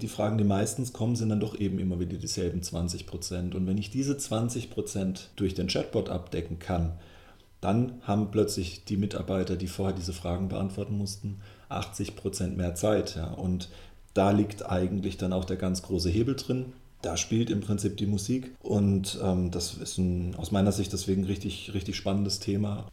Die Fragen, die meistens kommen, sind dann doch eben immer wieder dieselben 20 Prozent. Und wenn ich diese 20 Prozent durch den Chatbot abdecken kann, dann haben plötzlich die Mitarbeiter, die vorher diese Fragen beantworten mussten, 80 Prozent mehr Zeit. Ja. Und da liegt eigentlich dann auch der ganz große Hebel drin. Da spielt im Prinzip die Musik und ähm, das ist ein, aus meiner Sicht deswegen richtig, richtig spannendes Thema.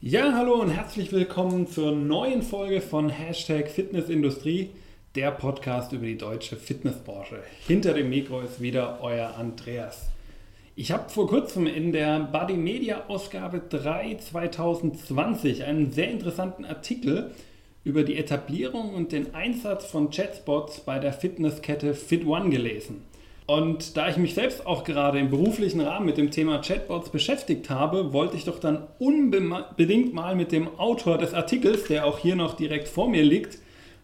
Ja, hallo und herzlich willkommen zur neuen Folge von Hashtag Fitnessindustrie, der Podcast über die deutsche Fitnessbranche. Hinter dem Mikro ist wieder euer Andreas. Ich habe vor kurzem in der Body Media Ausgabe 3 2020 einen sehr interessanten Artikel über die Etablierung und den Einsatz von Chatbots bei der Fitnesskette FitOne gelesen. Und da ich mich selbst auch gerade im beruflichen Rahmen mit dem Thema Chatbots beschäftigt habe, wollte ich doch dann unbedingt mal mit dem Autor des Artikels, der auch hier noch direkt vor mir liegt,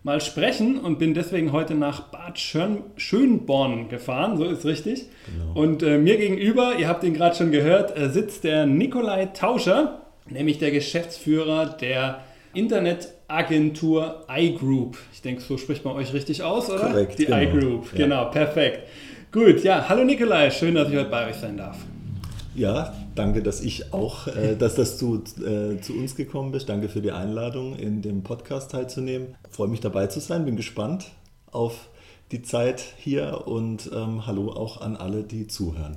mal sprechen und bin deswegen heute nach Bad Schön Schönborn gefahren, so ist richtig. Genau. Und äh, mir gegenüber, ihr habt ihn gerade schon gehört, äh, sitzt der Nikolai Tauscher, nämlich der Geschäftsführer der Internetagentur iGroup. Ich denke, so spricht man euch richtig aus, oder? Korrekt. Die genau. iGroup, ja. genau, perfekt. Gut, ja, hallo Nikolai, schön, dass ich heute bei euch sein darf. Ja, danke, dass ich auch, äh, dass das zu, äh, zu uns gekommen bist. Danke für die Einladung, in dem Podcast teilzunehmen. Freue mich dabei zu sein, bin gespannt auf die Zeit hier und ähm, hallo auch an alle, die zuhören.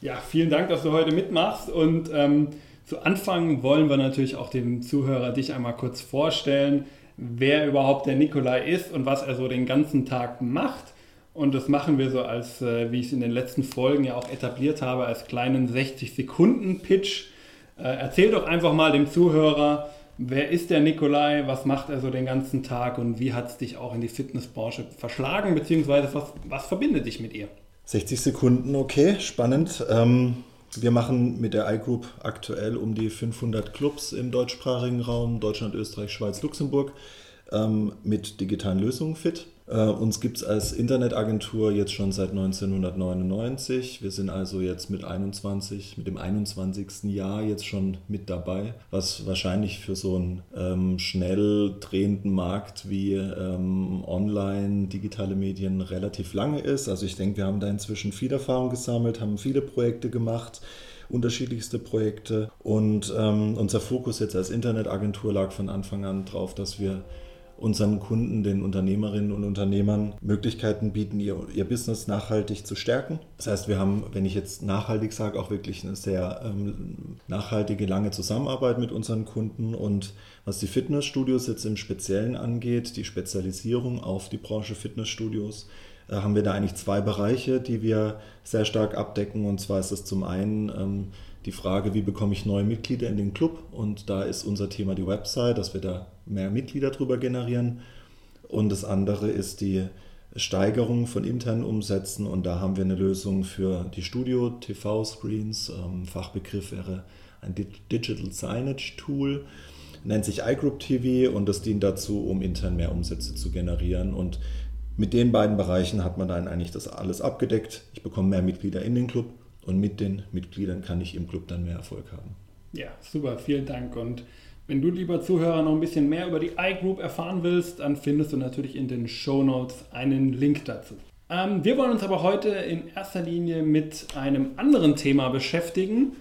Ja, vielen Dank, dass du heute mitmachst und ähm, zu Anfang wollen wir natürlich auch dem Zuhörer dich einmal kurz vorstellen, wer überhaupt der Nikolai ist und was er so den ganzen Tag macht. Und das machen wir so als, äh, wie ich es in den letzten Folgen ja auch etabliert habe, als kleinen 60-Sekunden-Pitch. Äh, erzähl doch einfach mal dem Zuhörer, wer ist der Nikolai, was macht er so den ganzen Tag und wie hat es dich auch in die Fitnessbranche verschlagen, beziehungsweise was, was verbindet dich mit ihr? 60 Sekunden, okay, spannend. Ähm, wir machen mit der iGroup aktuell um die 500 Clubs im deutschsprachigen Raum, Deutschland, Österreich, Schweiz, Luxemburg, ähm, mit digitalen Lösungen fit. Äh, uns gibt es als Internetagentur jetzt schon seit 1999. Wir sind also jetzt mit 21, mit dem 21. Jahr jetzt schon mit dabei, was wahrscheinlich für so einen ähm, schnell drehenden Markt wie ähm, online, digitale Medien relativ lange ist. Also ich denke, wir haben da inzwischen viel Erfahrung gesammelt, haben viele Projekte gemacht unterschiedlichste Projekte. Und ähm, unser Fokus jetzt als Internetagentur lag von Anfang an darauf, dass wir unseren Kunden, den Unternehmerinnen und Unternehmern Möglichkeiten bieten, ihr, ihr Business nachhaltig zu stärken. Das heißt, wir haben, wenn ich jetzt nachhaltig sage, auch wirklich eine sehr ähm, nachhaltige, lange Zusammenarbeit mit unseren Kunden. Und was die Fitnessstudios jetzt im Speziellen angeht, die Spezialisierung auf die Branche Fitnessstudios, äh, haben wir da eigentlich zwei Bereiche, die wir sehr stark abdecken. Und zwar ist es zum einen ähm, die Frage, wie bekomme ich neue Mitglieder in den Club? Und da ist unser Thema die Website, dass wir da mehr Mitglieder drüber generieren. Und das andere ist die Steigerung von internen Umsätzen. Und da haben wir eine Lösung für die Studio-TV-Screens. Ähm, Fachbegriff wäre ein Digital Signage Tool, nennt sich iGroup TV und das dient dazu, um intern mehr Umsätze zu generieren. Und mit den beiden Bereichen hat man dann eigentlich das alles abgedeckt. Ich bekomme mehr Mitglieder in den Club und mit den Mitgliedern kann ich im Club dann mehr Erfolg haben. Ja, super, vielen Dank. Und wenn du, lieber Zuhörer, noch ein bisschen mehr über die iGroup erfahren willst, dann findest du natürlich in den Show Notes einen Link dazu. Ähm, wir wollen uns aber heute in erster Linie mit einem anderen Thema beschäftigen.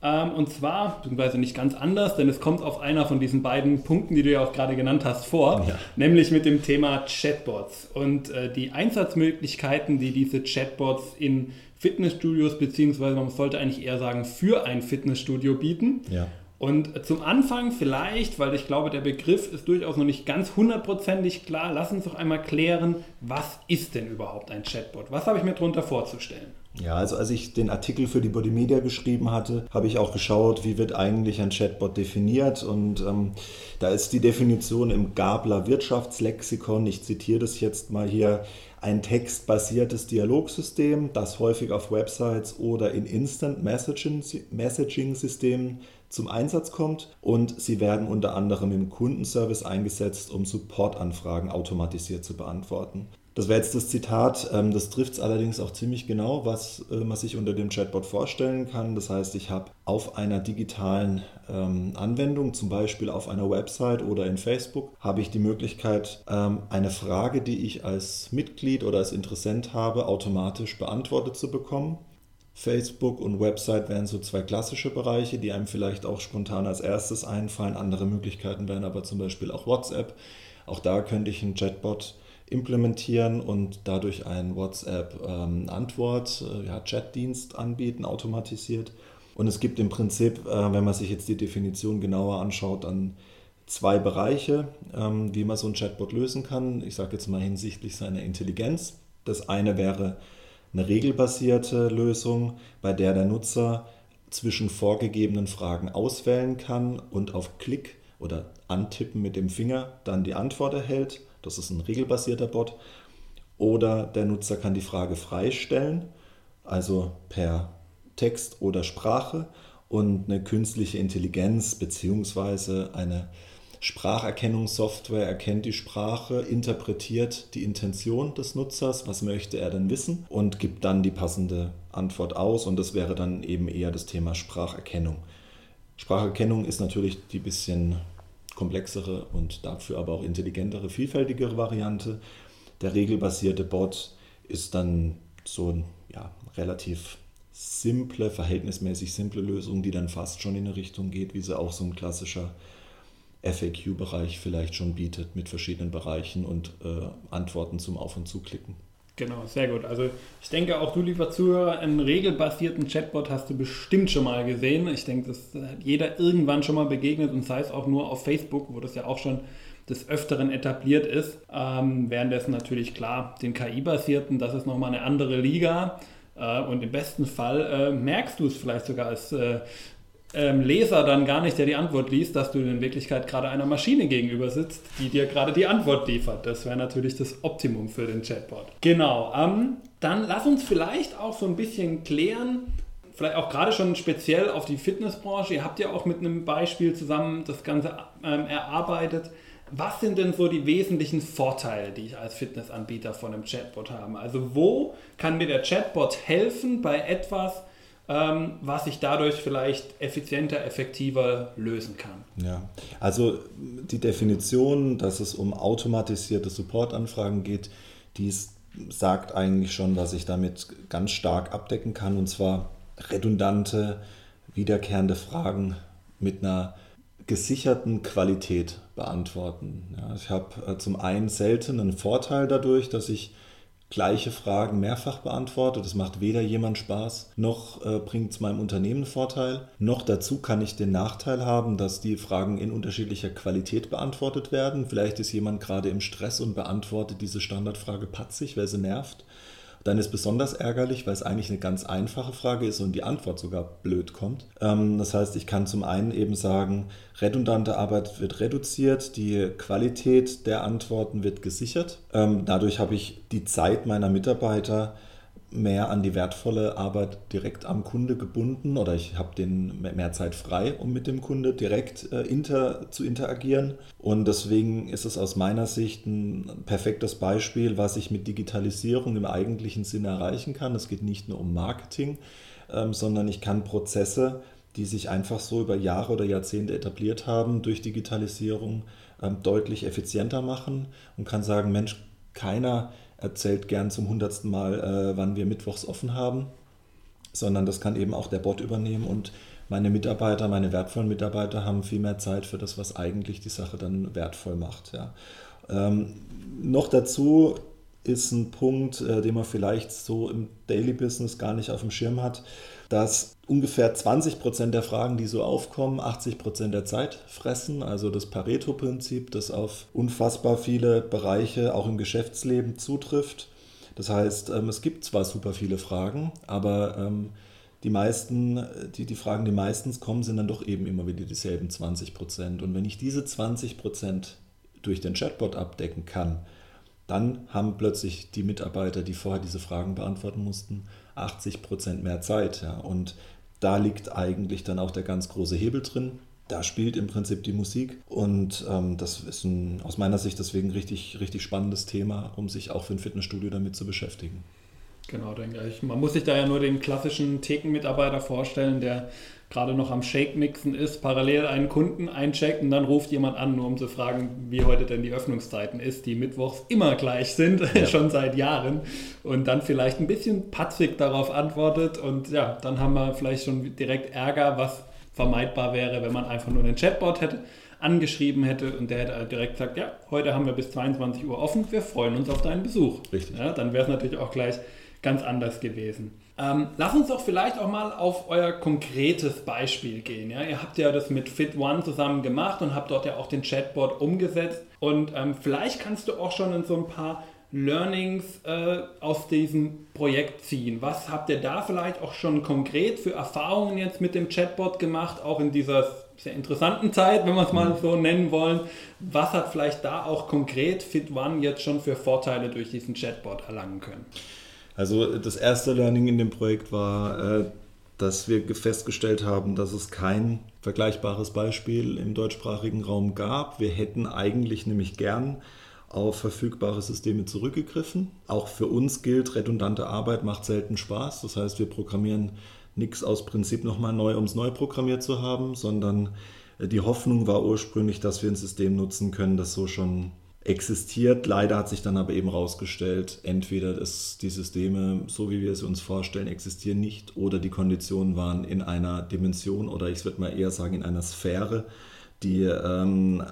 Ähm, und zwar, beziehungsweise nicht ganz anders, denn es kommt auf einer von diesen beiden Punkten, die du ja auch gerade genannt hast, vor, ja. nämlich mit dem Thema Chatbots und äh, die Einsatzmöglichkeiten, die diese Chatbots in Fitnessstudios, beziehungsweise man sollte eigentlich eher sagen, für ein Fitnessstudio bieten. Ja. Und zum Anfang vielleicht, weil ich glaube, der Begriff ist durchaus noch nicht ganz hundertprozentig klar, lass uns doch einmal klären, was ist denn überhaupt ein Chatbot? Was habe ich mir darunter vorzustellen? Ja, also als ich den Artikel für die Body Media geschrieben hatte, habe ich auch geschaut, wie wird eigentlich ein Chatbot definiert. Und ähm, da ist die Definition im Gabler Wirtschaftslexikon, ich zitiere das jetzt mal hier, ein textbasiertes Dialogsystem, das häufig auf Websites oder in Instant Messaging-Systemen zum Einsatz kommt und sie werden unter anderem im Kundenservice eingesetzt, um Supportanfragen automatisiert zu beantworten. Das wäre jetzt das Zitat. Ähm, das trifft es allerdings auch ziemlich genau, was äh, man sich unter dem Chatbot vorstellen kann. Das heißt, ich habe auf einer digitalen ähm, Anwendung, zum Beispiel auf einer Website oder in Facebook, habe ich die Möglichkeit, ähm, eine Frage, die ich als Mitglied oder als Interessent habe, automatisch beantwortet zu bekommen. Facebook und Website wären so zwei klassische Bereiche, die einem vielleicht auch spontan als erstes einfallen. Andere Möglichkeiten wären aber zum Beispiel auch WhatsApp. Auch da könnte ich einen Chatbot implementieren und dadurch einen WhatsApp-Antwort, ähm, äh, ja, anbieten, automatisiert. Und es gibt im Prinzip, äh, wenn man sich jetzt die Definition genauer anschaut, dann zwei Bereiche, ähm, wie man so ein Chatbot lösen kann. Ich sage jetzt mal hinsichtlich seiner Intelligenz. Das eine wäre eine regelbasierte Lösung, bei der der Nutzer zwischen vorgegebenen Fragen auswählen kann und auf Klick oder Antippen mit dem Finger dann die Antwort erhält. Das ist ein regelbasierter Bot. Oder der Nutzer kann die Frage freistellen, also per Text oder Sprache und eine künstliche Intelligenz bzw. eine Spracherkennungssoftware erkennt die Sprache, interpretiert die Intention des Nutzers, was möchte er denn wissen und gibt dann die passende Antwort aus und das wäre dann eben eher das Thema Spracherkennung. Spracherkennung ist natürlich die bisschen komplexere und dafür aber auch intelligentere, vielfältigere Variante. Der regelbasierte Bot ist dann so ein ja, relativ simple, verhältnismäßig simple Lösung, die dann fast schon in eine Richtung geht, wie sie auch so ein klassischer FAQ-Bereich vielleicht schon bietet mit verschiedenen Bereichen und äh, Antworten zum Auf- und Zuklicken. Genau, sehr gut. Also ich denke auch du, lieber Zuhörer, einen regelbasierten Chatbot hast du bestimmt schon mal gesehen. Ich denke, das hat jeder irgendwann schon mal begegnet und sei es auch nur auf Facebook, wo das ja auch schon des Öfteren etabliert ist. Ähm, währenddessen natürlich klar, den KI-basierten, das ist nochmal eine andere Liga. Äh, und im besten Fall äh, merkst du es vielleicht sogar als äh, ähm, Leser dann gar nicht, der die Antwort liest, dass du in Wirklichkeit gerade einer Maschine gegenüber sitzt, die dir gerade die Antwort liefert. Das wäre natürlich das Optimum für den Chatbot. Genau. Ähm, dann lass uns vielleicht auch so ein bisschen klären, vielleicht auch gerade schon speziell auf die Fitnessbranche. Ihr habt ja auch mit einem Beispiel zusammen das Ganze ähm, erarbeitet. Was sind denn so die wesentlichen Vorteile, die ich als Fitnessanbieter von einem Chatbot habe? Also wo kann mir der Chatbot helfen bei etwas, ähm, was ich dadurch vielleicht effizienter, effektiver lösen kann. Ja, also die Definition, dass es um automatisierte Supportanfragen geht, die sagt eigentlich schon, was ich damit ganz stark abdecken kann, und zwar redundante, wiederkehrende Fragen mit einer gesicherten Qualität beantworten. Ja, ich habe äh, zum einen selten einen Vorteil dadurch, dass ich gleiche Fragen mehrfach beantwortet. Das macht weder jemand Spaß, noch äh, bringt es meinem Unternehmen Vorteil. Noch dazu kann ich den Nachteil haben, dass die Fragen in unterschiedlicher Qualität beantwortet werden. Vielleicht ist jemand gerade im Stress und beantwortet diese Standardfrage patzig, weil sie nervt. Dann ist besonders ärgerlich, weil es eigentlich eine ganz einfache Frage ist und die Antwort sogar blöd kommt. Ähm, das heißt, ich kann zum einen eben sagen, redundante Arbeit wird reduziert, die Qualität der Antworten wird gesichert. Ähm, dadurch habe ich die Zeit meiner Mitarbeiter mehr an die wertvolle Arbeit direkt am Kunde gebunden oder ich habe den mehr Zeit frei, um mit dem Kunde direkt äh, inter, zu interagieren. Und deswegen ist es aus meiner Sicht ein perfektes Beispiel, was ich mit Digitalisierung im eigentlichen Sinne erreichen kann. Es geht nicht nur um Marketing, ähm, sondern ich kann Prozesse, die sich einfach so über Jahre oder Jahrzehnte etabliert haben, durch Digitalisierung ähm, deutlich effizienter machen und kann sagen, Mensch, keiner erzählt gern zum hundertsten Mal, äh, wann wir mittwochs offen haben, sondern das kann eben auch der Bot übernehmen und meine Mitarbeiter, meine wertvollen Mitarbeiter haben viel mehr Zeit für das, was eigentlich die Sache dann wertvoll macht. Ja. Ähm, noch dazu ist ein Punkt, äh, den man vielleicht so im Daily Business gar nicht auf dem Schirm hat dass ungefähr 20 Prozent der Fragen, die so aufkommen, 80 Prozent der Zeit fressen. Also das Pareto-Prinzip, das auf unfassbar viele Bereiche auch im Geschäftsleben zutrifft. Das heißt, ähm, es gibt zwar super viele Fragen, aber ähm, die meisten, die, die Fragen, die meistens kommen, sind dann doch eben immer wieder dieselben 20 Prozent. Und wenn ich diese 20 Prozent durch den Chatbot abdecken kann, dann haben plötzlich die Mitarbeiter, die vorher diese Fragen beantworten mussten, 80 Prozent mehr Zeit. Ja. Und da liegt eigentlich dann auch der ganz große Hebel drin. da spielt im Prinzip die Musik. Und ähm, das ist ein, aus meiner Sicht deswegen richtig, richtig spannendes Thema, um sich auch für ein Fitnessstudio damit zu beschäftigen. Genau, denke ich. Man muss sich da ja nur den klassischen Thekenmitarbeiter vorstellen, der gerade noch am Shake-Mixen ist, parallel einen Kunden eincheckt und dann ruft jemand an, nur um zu fragen, wie heute denn die Öffnungszeiten ist, die mittwochs immer gleich sind, ja. schon seit Jahren. Und dann vielleicht ein bisschen patzig darauf antwortet und ja, dann haben wir vielleicht schon direkt Ärger, was vermeidbar wäre, wenn man einfach nur einen Chatbot hätte angeschrieben hätte und der hätte direkt gesagt, ja, heute haben wir bis 22 Uhr offen, wir freuen uns auf deinen Besuch. Richtig. Ja, dann wäre es natürlich auch gleich ganz anders gewesen. Ähm, lass uns doch vielleicht auch mal auf euer konkretes Beispiel gehen. Ja? Ihr habt ja das mit Fit One zusammen gemacht und habt dort ja auch den Chatbot umgesetzt. Und ähm, vielleicht kannst du auch schon in so ein paar Learnings äh, aus diesem Projekt ziehen. Was habt ihr da vielleicht auch schon konkret für Erfahrungen jetzt mit dem Chatbot gemacht, auch in dieser sehr interessanten Zeit, wenn wir es mal mhm. so nennen wollen? Was hat vielleicht da auch konkret Fit One jetzt schon für Vorteile durch diesen Chatbot erlangen können? Also das erste Learning in dem Projekt war, äh, dass wir festgestellt haben, dass es kein vergleichbares Beispiel im deutschsprachigen Raum gab. Wir hätten eigentlich nämlich gern auf verfügbare Systeme zurückgegriffen. Auch für uns gilt, redundante Arbeit macht selten Spaß. Das heißt, wir programmieren nichts aus Prinzip nochmal neu, um es neu programmiert zu haben, sondern äh, die Hoffnung war ursprünglich, dass wir ein System nutzen können, das so schon existiert. Leider hat sich dann aber eben herausgestellt, entweder dass die Systeme, so wie wir sie uns vorstellen, existieren nicht oder die Konditionen waren in einer Dimension oder ich würde mal eher sagen in einer Sphäre, die ähm,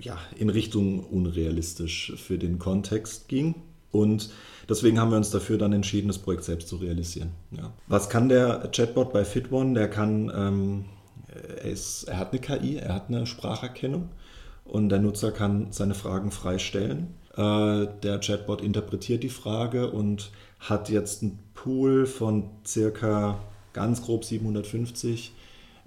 ja, in Richtung unrealistisch für den Kontext ging. Und deswegen haben wir uns dafür dann entschieden, das Projekt selbst zu realisieren. Ja. Was kann der Chatbot bei FitOne? Der kann, ähm, er, ist, er hat eine KI, er hat eine Spracherkennung und der Nutzer kann seine Fragen frei stellen. Äh, der Chatbot interpretiert die Frage und hat jetzt einen Pool von circa ganz grob 750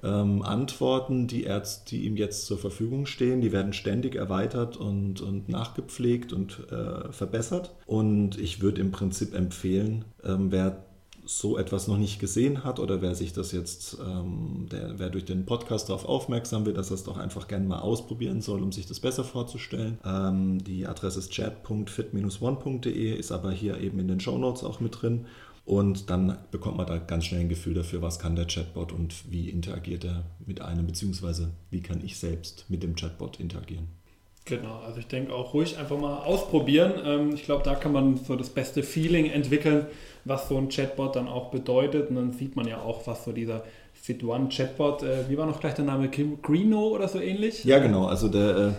ähm, Antworten, die, er, die ihm jetzt zur Verfügung stehen. Die werden ständig erweitert und, und nachgepflegt und äh, verbessert. Und ich würde im Prinzip empfehlen, ähm, wer so etwas noch nicht gesehen hat oder wer sich das jetzt, ähm, der, wer durch den Podcast darauf aufmerksam wird, dass er es doch einfach gerne mal ausprobieren soll, um sich das besser vorzustellen. Ähm, die Adresse ist chat.fit-one.de, ist aber hier eben in den Show Notes auch mit drin. Und dann bekommt man da ganz schnell ein Gefühl dafür, was kann der Chatbot und wie interagiert er mit einem, beziehungsweise wie kann ich selbst mit dem Chatbot interagieren. Genau, also ich denke auch ruhig einfach mal ausprobieren. Ähm, ich glaube, da kann man so das beste Feeling entwickeln, was so ein Chatbot dann auch bedeutet. Und dann sieht man ja auch, was so dieser Fit One Chatbot, äh, wie war noch gleich der Name, Greeno oder so ähnlich? Ja, genau. Also der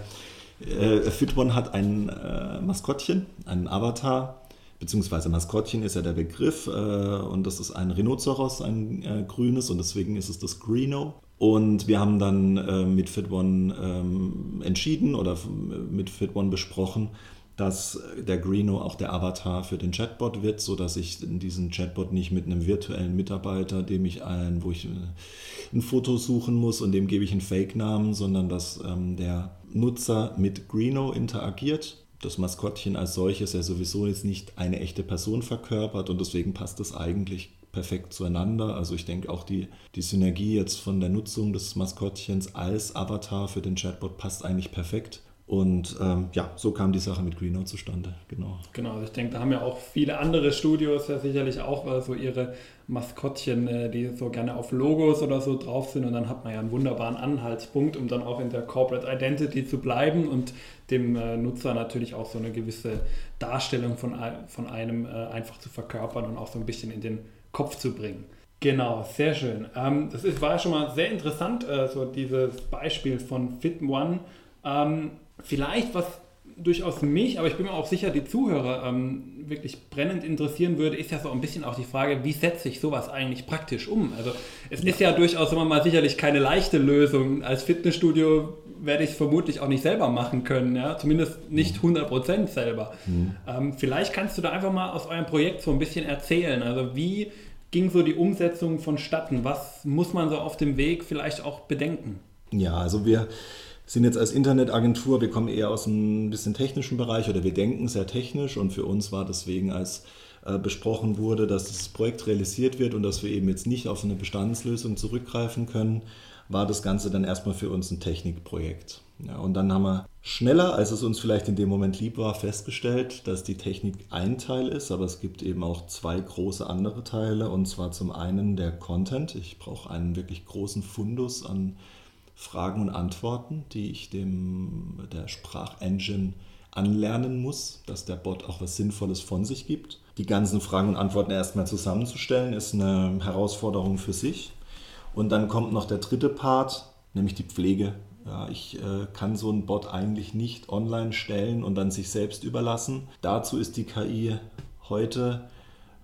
äh, äh Fit One hat ein äh, Maskottchen, einen Avatar, beziehungsweise Maskottchen ist ja der Begriff äh, und das ist ein Rhinoceros, ein äh, grünes und deswegen ist es das Greeno. Und wir haben dann äh, mit FitOne ähm, entschieden oder mit FitOne besprochen, dass der Greeno auch der Avatar für den Chatbot wird, sodass ich diesen Chatbot nicht mit einem virtuellen Mitarbeiter, dem ich ein, wo ich äh, ein Foto suchen muss und dem gebe ich einen Fake-Namen, sondern dass ähm, der Nutzer mit Greeno interagiert das Maskottchen als solches ja sowieso jetzt nicht eine echte Person verkörpert und deswegen passt das eigentlich perfekt zueinander. Also ich denke auch die, die Synergie jetzt von der Nutzung des Maskottchens als Avatar für den Chatbot passt eigentlich perfekt. Und ähm, ja, so kam die Sache mit Greeno zustande, genau. Genau, also ich denke, da haben ja auch viele andere Studios ja sicherlich auch äh, so ihre Maskottchen, äh, die so gerne auf Logos oder so drauf sind. Und dann hat man ja einen wunderbaren Anhaltspunkt, um dann auch in der Corporate Identity zu bleiben und dem äh, Nutzer natürlich auch so eine gewisse Darstellung von, von einem äh, einfach zu verkörpern und auch so ein bisschen in den Kopf zu bringen. Genau, sehr schön. Ähm, das war ja schon mal sehr interessant, so dieses Beispiel von Fit One. Ähm, vielleicht, was durchaus mich, aber ich bin mir auch sicher, die Zuhörer ähm, wirklich brennend interessieren würde, ist ja so ein bisschen auch die Frage, wie setze ich sowas eigentlich praktisch um? Also es ja. ist ja durchaus immer mal sicherlich keine leichte Lösung. Als Fitnessstudio werde ich es vermutlich auch nicht selber machen können, ja? zumindest nicht 100% mhm. selber. Mhm. Ähm, vielleicht kannst du da einfach mal aus eurem Projekt so ein bisschen erzählen. Also wie ging so die Umsetzung vonstatten? Was muss man so auf dem Weg vielleicht auch bedenken? Ja, also wir sind jetzt als Internetagentur, wir kommen eher aus einem bisschen technischen Bereich oder wir denken sehr technisch und für uns war deswegen als äh, besprochen wurde, dass das Projekt realisiert wird und dass wir eben jetzt nicht auf eine Bestandslösung zurückgreifen können, war das Ganze dann erstmal für uns ein Technikprojekt. Ja, und dann haben wir schneller, als es uns vielleicht in dem Moment lieb war, festgestellt, dass die Technik ein Teil ist, aber es gibt eben auch zwei große andere Teile. Und zwar zum einen der Content. Ich brauche einen wirklich großen Fundus an Fragen und Antworten, die ich dem der Sprachengine anlernen muss, dass der Bot auch was Sinnvolles von sich gibt. Die ganzen Fragen und Antworten erstmal zusammenzustellen, ist eine Herausforderung für sich. Und dann kommt noch der dritte Part, nämlich die Pflege. Ja, ich äh, kann so einen Bot eigentlich nicht online stellen und dann sich selbst überlassen. Dazu ist die KI heute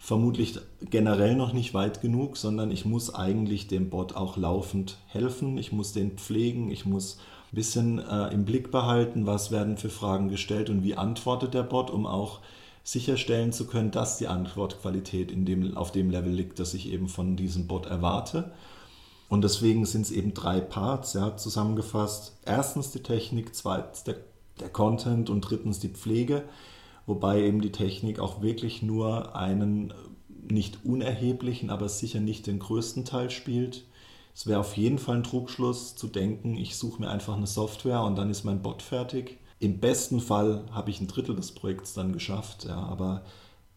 vermutlich generell noch nicht weit genug, sondern ich muss eigentlich dem Bot auch laufend helfen. Ich muss den pflegen, ich muss ein bisschen äh, im Blick behalten, was werden für Fragen gestellt und wie antwortet der Bot, um auch sicherstellen zu können, dass die Antwortqualität in dem, auf dem Level liegt, das ich eben von diesem Bot erwarte. Und deswegen sind es eben drei Parts, ja, zusammengefasst. Erstens die Technik, zweitens der, der Content und drittens die Pflege, wobei eben die Technik auch wirklich nur einen nicht unerheblichen, aber sicher nicht den größten Teil spielt. Es wäre auf jeden Fall ein Trugschluss zu denken, ich suche mir einfach eine Software und dann ist mein Bot fertig. Im besten Fall habe ich ein Drittel des Projekts dann geschafft, ja, aber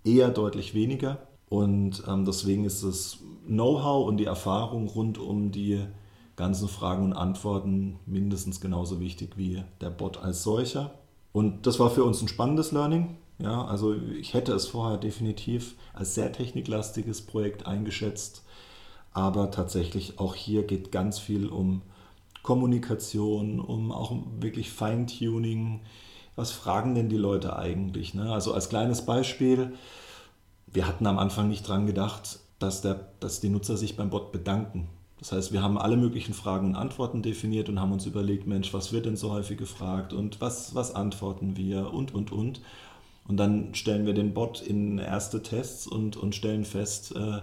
eher deutlich weniger. Und ähm, deswegen ist das Know-how und die Erfahrung rund um die ganzen Fragen und Antworten mindestens genauso wichtig wie der Bot als solcher. Und das war für uns ein spannendes Learning. Ja, also ich hätte es vorher definitiv als sehr techniklastiges Projekt eingeschätzt, aber tatsächlich auch hier geht ganz viel um Kommunikation, um auch wirklich Feintuning. Was fragen denn die Leute eigentlich? Ne? Also als kleines Beispiel, wir hatten am Anfang nicht dran gedacht, dass, der, dass die Nutzer sich beim Bot bedanken. Das heißt, wir haben alle möglichen Fragen und Antworten definiert und haben uns überlegt, Mensch, was wird denn so häufig gefragt und was, was antworten wir und, und, und. Und dann stellen wir den Bot in erste Tests und, und stellen fest, äh,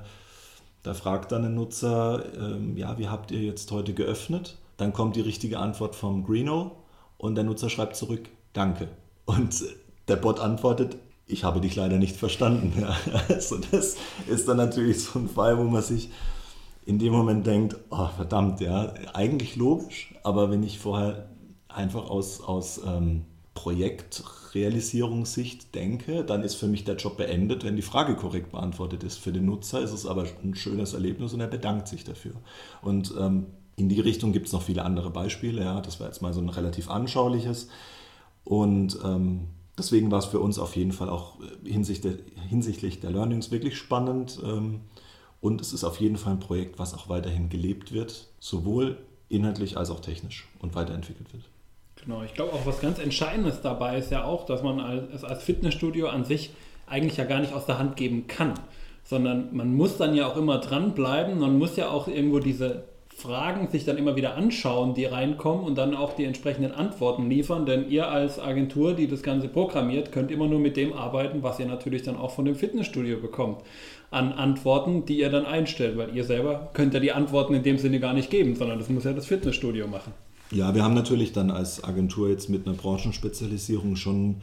da fragt dann ein Nutzer, äh, ja, wie habt ihr jetzt heute geöffnet? Dann kommt die richtige Antwort vom Greeno und der Nutzer schreibt zurück, danke. Und der Bot antwortet, ich habe dich leider nicht verstanden. Ja, also das ist dann natürlich so ein Fall, wo man sich in dem Moment denkt, oh, verdammt, ja, eigentlich logisch, aber wenn ich vorher einfach aus, aus ähm, Projektrealisierungssicht denke, dann ist für mich der Job beendet, wenn die Frage korrekt beantwortet ist. Für den Nutzer ist es aber ein schönes Erlebnis und er bedankt sich dafür. Und ähm, in die Richtung gibt es noch viele andere Beispiele. Ja, das war jetzt mal so ein relativ anschauliches. Und ähm, deswegen war es für uns auf jeden Fall auch äh, hinsichtlich der, hinsichtlich der Learnings wirklich spannend. Ähm, und es ist auf jeden Fall ein Projekt, was auch weiterhin gelebt wird, sowohl inhaltlich als auch technisch und weiterentwickelt wird. Genau, ich glaube auch was ganz Entscheidendes dabei ist ja auch, dass man als, als Fitnessstudio an sich eigentlich ja gar nicht aus der Hand geben kann, sondern man muss dann ja auch immer dranbleiben, man muss ja auch irgendwo diese Fragen sich dann immer wieder anschauen, die reinkommen und dann auch die entsprechenden Antworten liefern. Denn ihr als Agentur, die das Ganze programmiert, könnt immer nur mit dem arbeiten, was ihr natürlich dann auch von dem Fitnessstudio bekommt. An Antworten, die ihr dann einstellt, weil ihr selber könnt ja die Antworten in dem Sinne gar nicht geben, sondern das muss ja das Fitnessstudio machen. Ja, wir haben natürlich dann als Agentur jetzt mit einer Branchenspezialisierung schon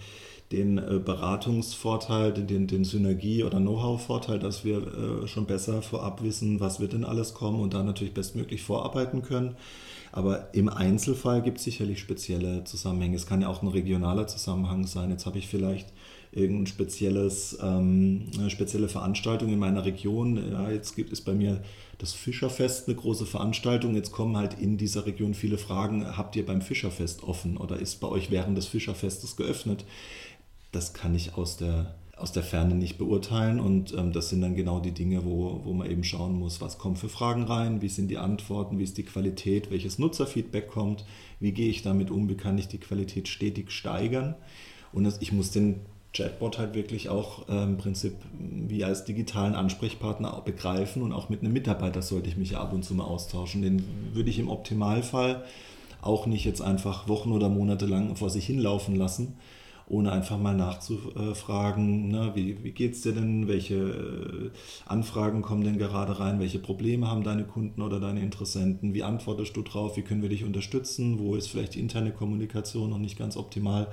den äh, Beratungsvorteil, den, den Synergie- oder Know-how-Vorteil, dass wir äh, schon besser vorab wissen, was wird denn alles kommen und da natürlich bestmöglich vorarbeiten können. Aber im Einzelfall gibt es sicherlich spezielle Zusammenhänge. Es kann ja auch ein regionaler Zusammenhang sein. Jetzt habe ich vielleicht irgendein spezielles, ähm, spezielle Veranstaltung in meiner Region. Ja, jetzt gibt es bei mir das Fischerfest, eine große Veranstaltung. Jetzt kommen halt in dieser Region viele Fragen. Habt ihr beim Fischerfest offen oder ist bei euch während des Fischerfestes geöffnet? das kann ich aus der, aus der Ferne nicht beurteilen. Und ähm, das sind dann genau die Dinge, wo, wo man eben schauen muss, was kommen für Fragen rein, wie sind die Antworten, wie ist die Qualität, welches Nutzerfeedback kommt, wie gehe ich damit um, wie kann ich die Qualität stetig steigern. Und das, ich muss den Chatbot halt wirklich auch äh, im Prinzip wie als digitalen Ansprechpartner begreifen und auch mit einem Mitarbeiter sollte ich mich ab und zu mal austauschen. Den würde ich im Optimalfall auch nicht jetzt einfach Wochen oder Monate lang vor sich hinlaufen lassen, ohne einfach mal nachzufragen, ne, wie, wie geht es dir denn, welche äh, Anfragen kommen denn gerade rein, welche Probleme haben deine Kunden oder deine Interessenten, wie antwortest du drauf, wie können wir dich unterstützen, wo ist vielleicht die interne Kommunikation noch nicht ganz optimal.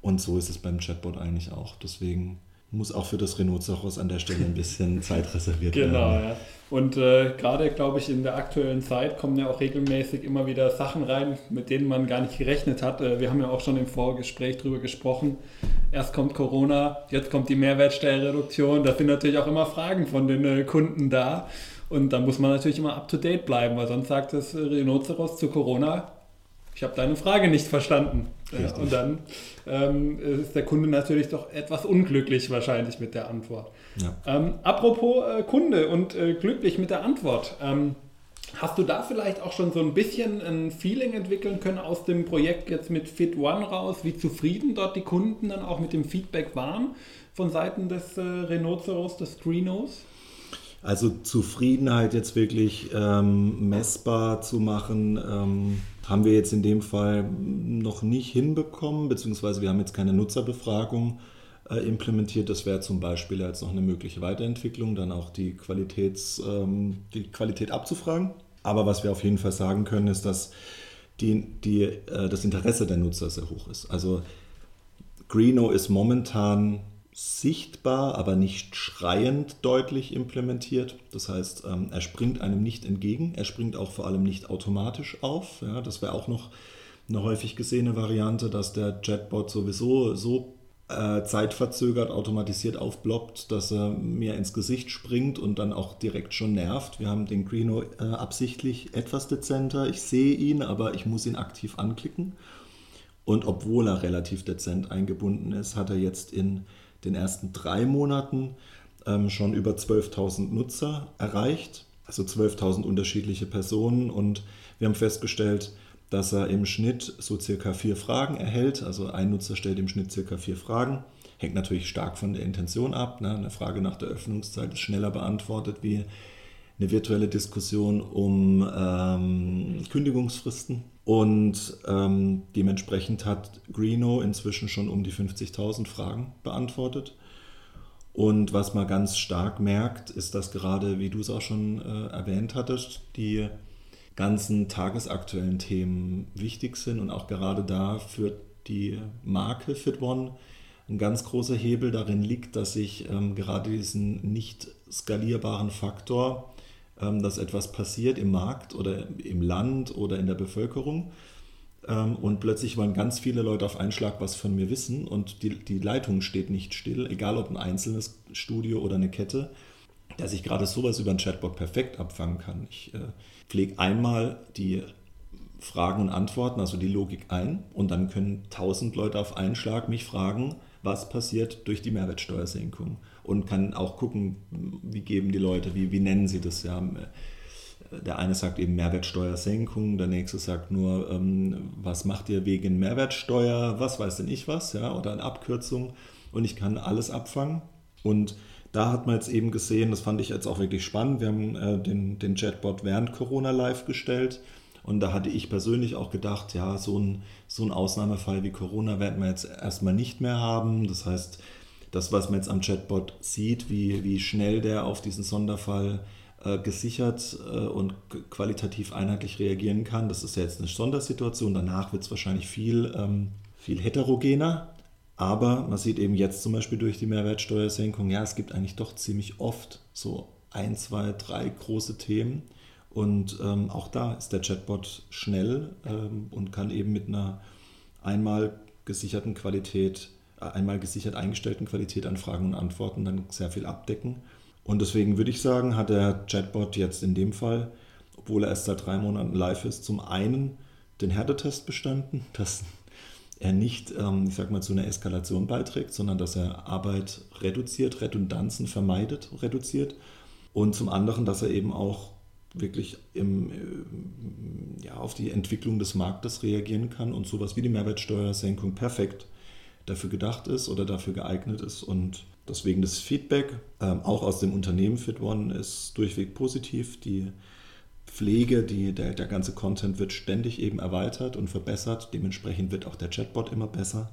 Und so ist es beim Chatbot eigentlich auch. Deswegen muss auch für das Rhinoceros an der Stelle ein bisschen Zeit reserviert genau, werden. Genau, ja. Und äh, gerade, glaube ich, in der aktuellen Zeit kommen ja auch regelmäßig immer wieder Sachen rein, mit denen man gar nicht gerechnet hat. Äh, wir haben ja auch schon im Vorgespräch darüber gesprochen. Erst kommt Corona, jetzt kommt die Mehrwertsteuerreduktion. Da sind natürlich auch immer Fragen von den äh, Kunden da. Und da muss man natürlich immer up-to-date bleiben, weil sonst sagt das Rhinoceros zu Corona, ich habe deine Frage nicht verstanden. Und dann ähm, ist der Kunde natürlich doch etwas unglücklich wahrscheinlich mit der Antwort. Ja. Ähm, apropos äh, Kunde und äh, glücklich mit der Antwort. Ähm, hast du da vielleicht auch schon so ein bisschen ein Feeling entwickeln können aus dem Projekt jetzt mit Fit One raus, wie zufrieden dort die Kunden dann auch mit dem Feedback waren von Seiten des äh, Rhinoceros, des Screenos? Also Zufriedenheit jetzt wirklich ähm, messbar zu machen, ähm, haben wir jetzt in dem Fall noch nicht hinbekommen, beziehungsweise wir haben jetzt keine Nutzerbefragung äh, implementiert. Das wäre zum Beispiel jetzt noch eine mögliche Weiterentwicklung, dann auch die, Qualitäts, ähm, die Qualität abzufragen. Aber was wir auf jeden Fall sagen können, ist, dass die, die, äh, das Interesse der Nutzer sehr hoch ist. Also Greeno ist momentan sichtbar, aber nicht schreiend deutlich implementiert. Das heißt, ähm, er springt einem nicht entgegen, er springt auch vor allem nicht automatisch auf. Ja, das wäre auch noch eine häufig gesehene Variante, dass der Chatbot sowieso so äh, zeitverzögert automatisiert aufploppt, dass er mir ins Gesicht springt und dann auch direkt schon nervt. Wir haben den Greeno äh, absichtlich etwas dezenter. Ich sehe ihn, aber ich muss ihn aktiv anklicken. Und obwohl er relativ dezent eingebunden ist, hat er jetzt in den ersten drei Monaten ähm, schon über 12.000 Nutzer erreicht, also 12.000 unterschiedliche Personen. Und wir haben festgestellt, dass er im Schnitt so circa vier Fragen erhält. Also ein Nutzer stellt im Schnitt circa vier Fragen. Hängt natürlich stark von der Intention ab. Ne? Eine Frage nach der Öffnungszeit ist schneller beantwortet wie eine virtuelle Diskussion um ähm, Kündigungsfristen. Und ähm, dementsprechend hat Greeno inzwischen schon um die 50.000 Fragen beantwortet. Und was man ganz stark merkt, ist, dass gerade, wie du es auch schon äh, erwähnt hattest, die ganzen tagesaktuellen Themen wichtig sind und auch gerade da für die Marke FitOne ein ganz großer Hebel darin liegt, dass ich ähm, gerade diesen nicht skalierbaren Faktor dass etwas passiert im Markt oder im Land oder in der Bevölkerung. Ähm, und plötzlich wollen ganz viele Leute auf einen Schlag was von mir wissen und die, die Leitung steht nicht still, egal ob ein einzelnes Studio oder eine Kette, dass ich gerade sowas über einen Chatbot perfekt abfangen kann. Ich äh, pflege einmal die Fragen und Antworten, also die Logik ein und dann können tausend Leute auf einen Schlag mich fragen, was passiert durch die Mehrwertsteuersenkung und kann auch gucken, wie geben die Leute, wie, wie nennen sie das. Ja. Der eine sagt eben Mehrwertsteuersenkung, der nächste sagt nur, ähm, was macht ihr wegen Mehrwertsteuer, was weiß denn ich was, ja, oder eine Abkürzung und ich kann alles abfangen. Und da hat man jetzt eben gesehen, das fand ich jetzt auch wirklich spannend, wir haben äh, den, den Chatbot während Corona live gestellt und da hatte ich persönlich auch gedacht, ja, so ein, so ein Ausnahmefall wie Corona werden wir jetzt erstmal nicht mehr haben. Das heißt, das, was man jetzt am Chatbot sieht, wie, wie schnell der auf diesen Sonderfall äh, gesichert äh, und qualitativ einheitlich reagieren kann, das ist ja jetzt eine Sondersituation. Danach wird es wahrscheinlich viel, ähm, viel heterogener. Aber man sieht eben jetzt zum Beispiel durch die Mehrwertsteuersenkung, ja, es gibt eigentlich doch ziemlich oft so ein, zwei, drei große Themen. Und ähm, auch da ist der Chatbot schnell ähm, und kann eben mit einer einmal gesicherten Qualität einmal gesichert eingestellten Qualität an Fragen und Antworten dann sehr viel abdecken. Und deswegen würde ich sagen, hat der Chatbot jetzt in dem Fall, obwohl er erst seit drei Monaten live ist, zum einen den Härtetest bestanden, dass er nicht, ähm, ich sag mal, zu einer Eskalation beiträgt, sondern dass er Arbeit reduziert, Redundanzen vermeidet, reduziert. Und zum anderen, dass er eben auch wirklich im, äh, ja, auf die Entwicklung des Marktes reagieren kann und sowas wie die Mehrwertsteuersenkung perfekt dafür gedacht ist oder dafür geeignet ist. Und deswegen das Feedback, ähm, auch aus dem Unternehmen FitOne, ist durchweg positiv. Die Pflege, die, der, der ganze Content wird ständig eben erweitert und verbessert. Dementsprechend wird auch der Chatbot immer besser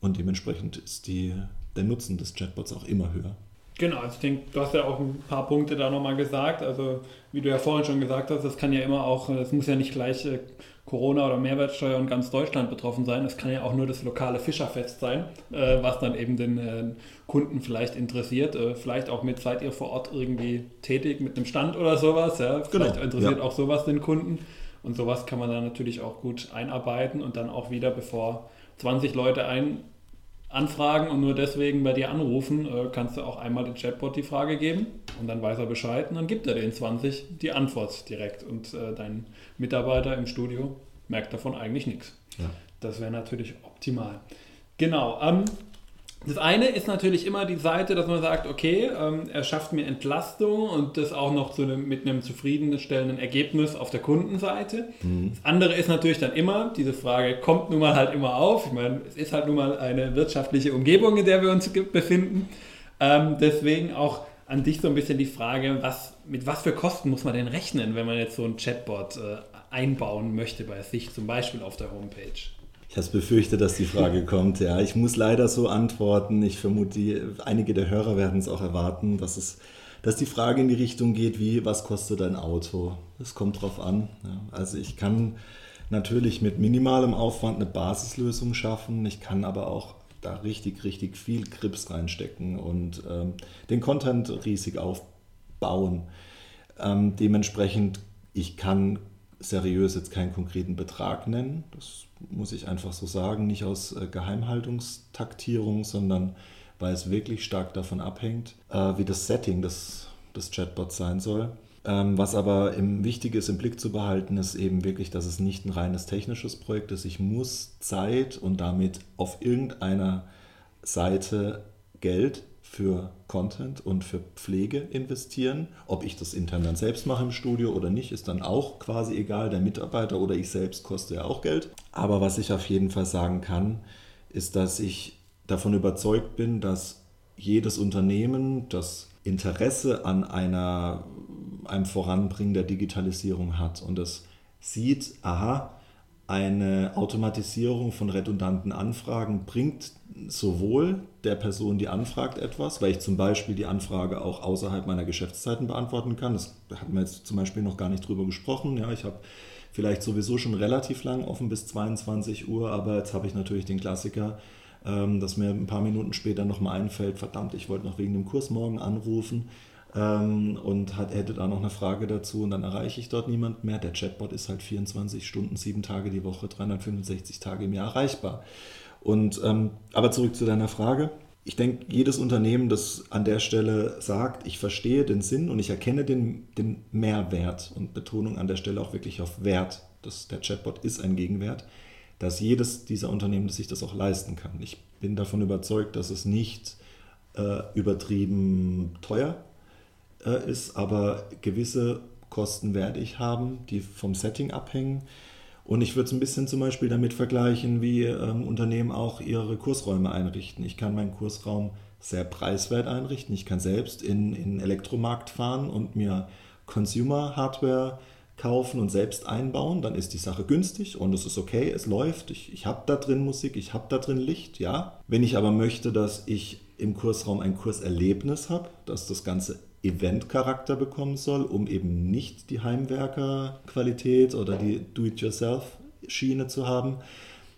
und dementsprechend ist die, der Nutzen des Chatbots auch immer höher. Genau, also ich denke, du hast ja auch ein paar Punkte da nochmal gesagt. Also wie du ja vorhin schon gesagt hast, das kann ja immer auch, es muss ja nicht gleich äh, Corona oder Mehrwertsteuer und ganz Deutschland betroffen sein. Es kann ja auch nur das lokale Fischerfest sein, äh, was dann eben den äh, Kunden vielleicht interessiert. Äh, vielleicht auch mit, seid ihr vor Ort irgendwie tätig mit einem Stand oder sowas. Ja? Vielleicht genau, interessiert ja. auch sowas den Kunden. Und sowas kann man dann natürlich auch gut einarbeiten und dann auch wieder, bevor 20 Leute ein anfragen und nur deswegen bei dir anrufen, äh, kannst du auch einmal den Chatbot die Frage geben und dann weiß er Bescheid und dann gibt er den 20 die Antwort direkt und äh, dein Mitarbeiter im Studio merkt davon eigentlich nichts. Ja. Das wäre natürlich optimal. Genau. Ähm, das eine ist natürlich immer die Seite, dass man sagt, okay, ähm, er schafft mir Entlastung und das auch noch zu einem, mit einem zufriedenstellenden Ergebnis auf der Kundenseite. Mhm. Das andere ist natürlich dann immer, diese Frage kommt nun mal halt immer auf. Ich meine, es ist halt nun mal eine wirtschaftliche Umgebung, in der wir uns befinden. Ähm, deswegen auch an dich so ein bisschen die Frage, was, mit was für Kosten muss man denn rechnen, wenn man jetzt so ein Chatbot äh, einbauen möchte bei sich, zum Beispiel auf der Homepage? Ich habe befürchtet, dass die Frage kommt. Ja, ich muss leider so antworten. Ich vermute, die, einige der Hörer werden es auch erwarten, dass, es, dass die Frage in die Richtung geht, wie, was kostet ein Auto? Das kommt drauf an. Ja, also ich kann natürlich mit minimalem Aufwand eine Basislösung schaffen. Ich kann aber auch da richtig, richtig viel Grips reinstecken und ähm, den Content riesig aufbauen. Ähm, dementsprechend, ich kann seriös jetzt keinen konkreten Betrag nennen. Das muss ich einfach so sagen, nicht aus äh, Geheimhaltungstaktierung, sondern weil es wirklich stark davon abhängt, äh, wie das Setting des, des Chatbots sein soll. Ähm, was aber wichtig ist, im Blick zu behalten, ist eben wirklich, dass es nicht ein reines technisches Projekt ist. Ich muss Zeit und damit auf irgendeiner Seite Geld für Content und für Pflege investieren. Ob ich das intern dann selbst mache im Studio oder nicht, ist dann auch quasi egal. Der Mitarbeiter oder ich selbst koste ja auch Geld. Aber was ich auf jeden Fall sagen kann, ist, dass ich davon überzeugt bin, dass jedes Unternehmen, das Interesse an einer, einem Voranbringen der Digitalisierung hat und es sieht, aha, eine Automatisierung von redundanten Anfragen bringt sowohl der Person, die anfragt, etwas, weil ich zum Beispiel die Anfrage auch außerhalb meiner Geschäftszeiten beantworten kann. Das hatten wir jetzt zum Beispiel noch gar nicht drüber gesprochen. Ja, ich habe vielleicht sowieso schon relativ lang offen bis 22 Uhr, aber jetzt habe ich natürlich den Klassiker, ähm, dass mir ein paar Minuten später nochmal einfällt, verdammt, ich wollte noch wegen dem Kurs morgen anrufen ähm, und hat, hätte da noch eine Frage dazu und dann erreiche ich dort niemand mehr. Der Chatbot ist halt 24 Stunden, sieben Tage die Woche, 365 Tage im Jahr erreichbar. Und, ähm, aber zurück zu deiner Frage. Ich denke, jedes Unternehmen, das an der Stelle sagt, ich verstehe den Sinn und ich erkenne den, den Mehrwert und Betonung an der Stelle auch wirklich auf Wert, dass der Chatbot ist ein Gegenwert, dass jedes dieser Unternehmen sich das auch leisten kann. Ich bin davon überzeugt, dass es nicht äh, übertrieben teuer äh, ist, aber gewisse Kosten werde ich haben, die vom Setting abhängen. Und ich würde es ein bisschen zum Beispiel damit vergleichen, wie ähm, Unternehmen auch ihre Kursräume einrichten. Ich kann meinen Kursraum sehr preiswert einrichten. Ich kann selbst in, in Elektromarkt fahren und mir Consumer-Hardware kaufen und selbst einbauen. Dann ist die Sache günstig und es ist okay, es läuft. Ich, ich habe da drin Musik, ich habe da drin Licht, ja. Wenn ich aber möchte, dass ich im Kursraum ein Kurserlebnis habe, dass das Ganze Event-Charakter bekommen soll, um eben nicht die Heimwerker-Qualität oder die Do-it-yourself-Schiene zu haben,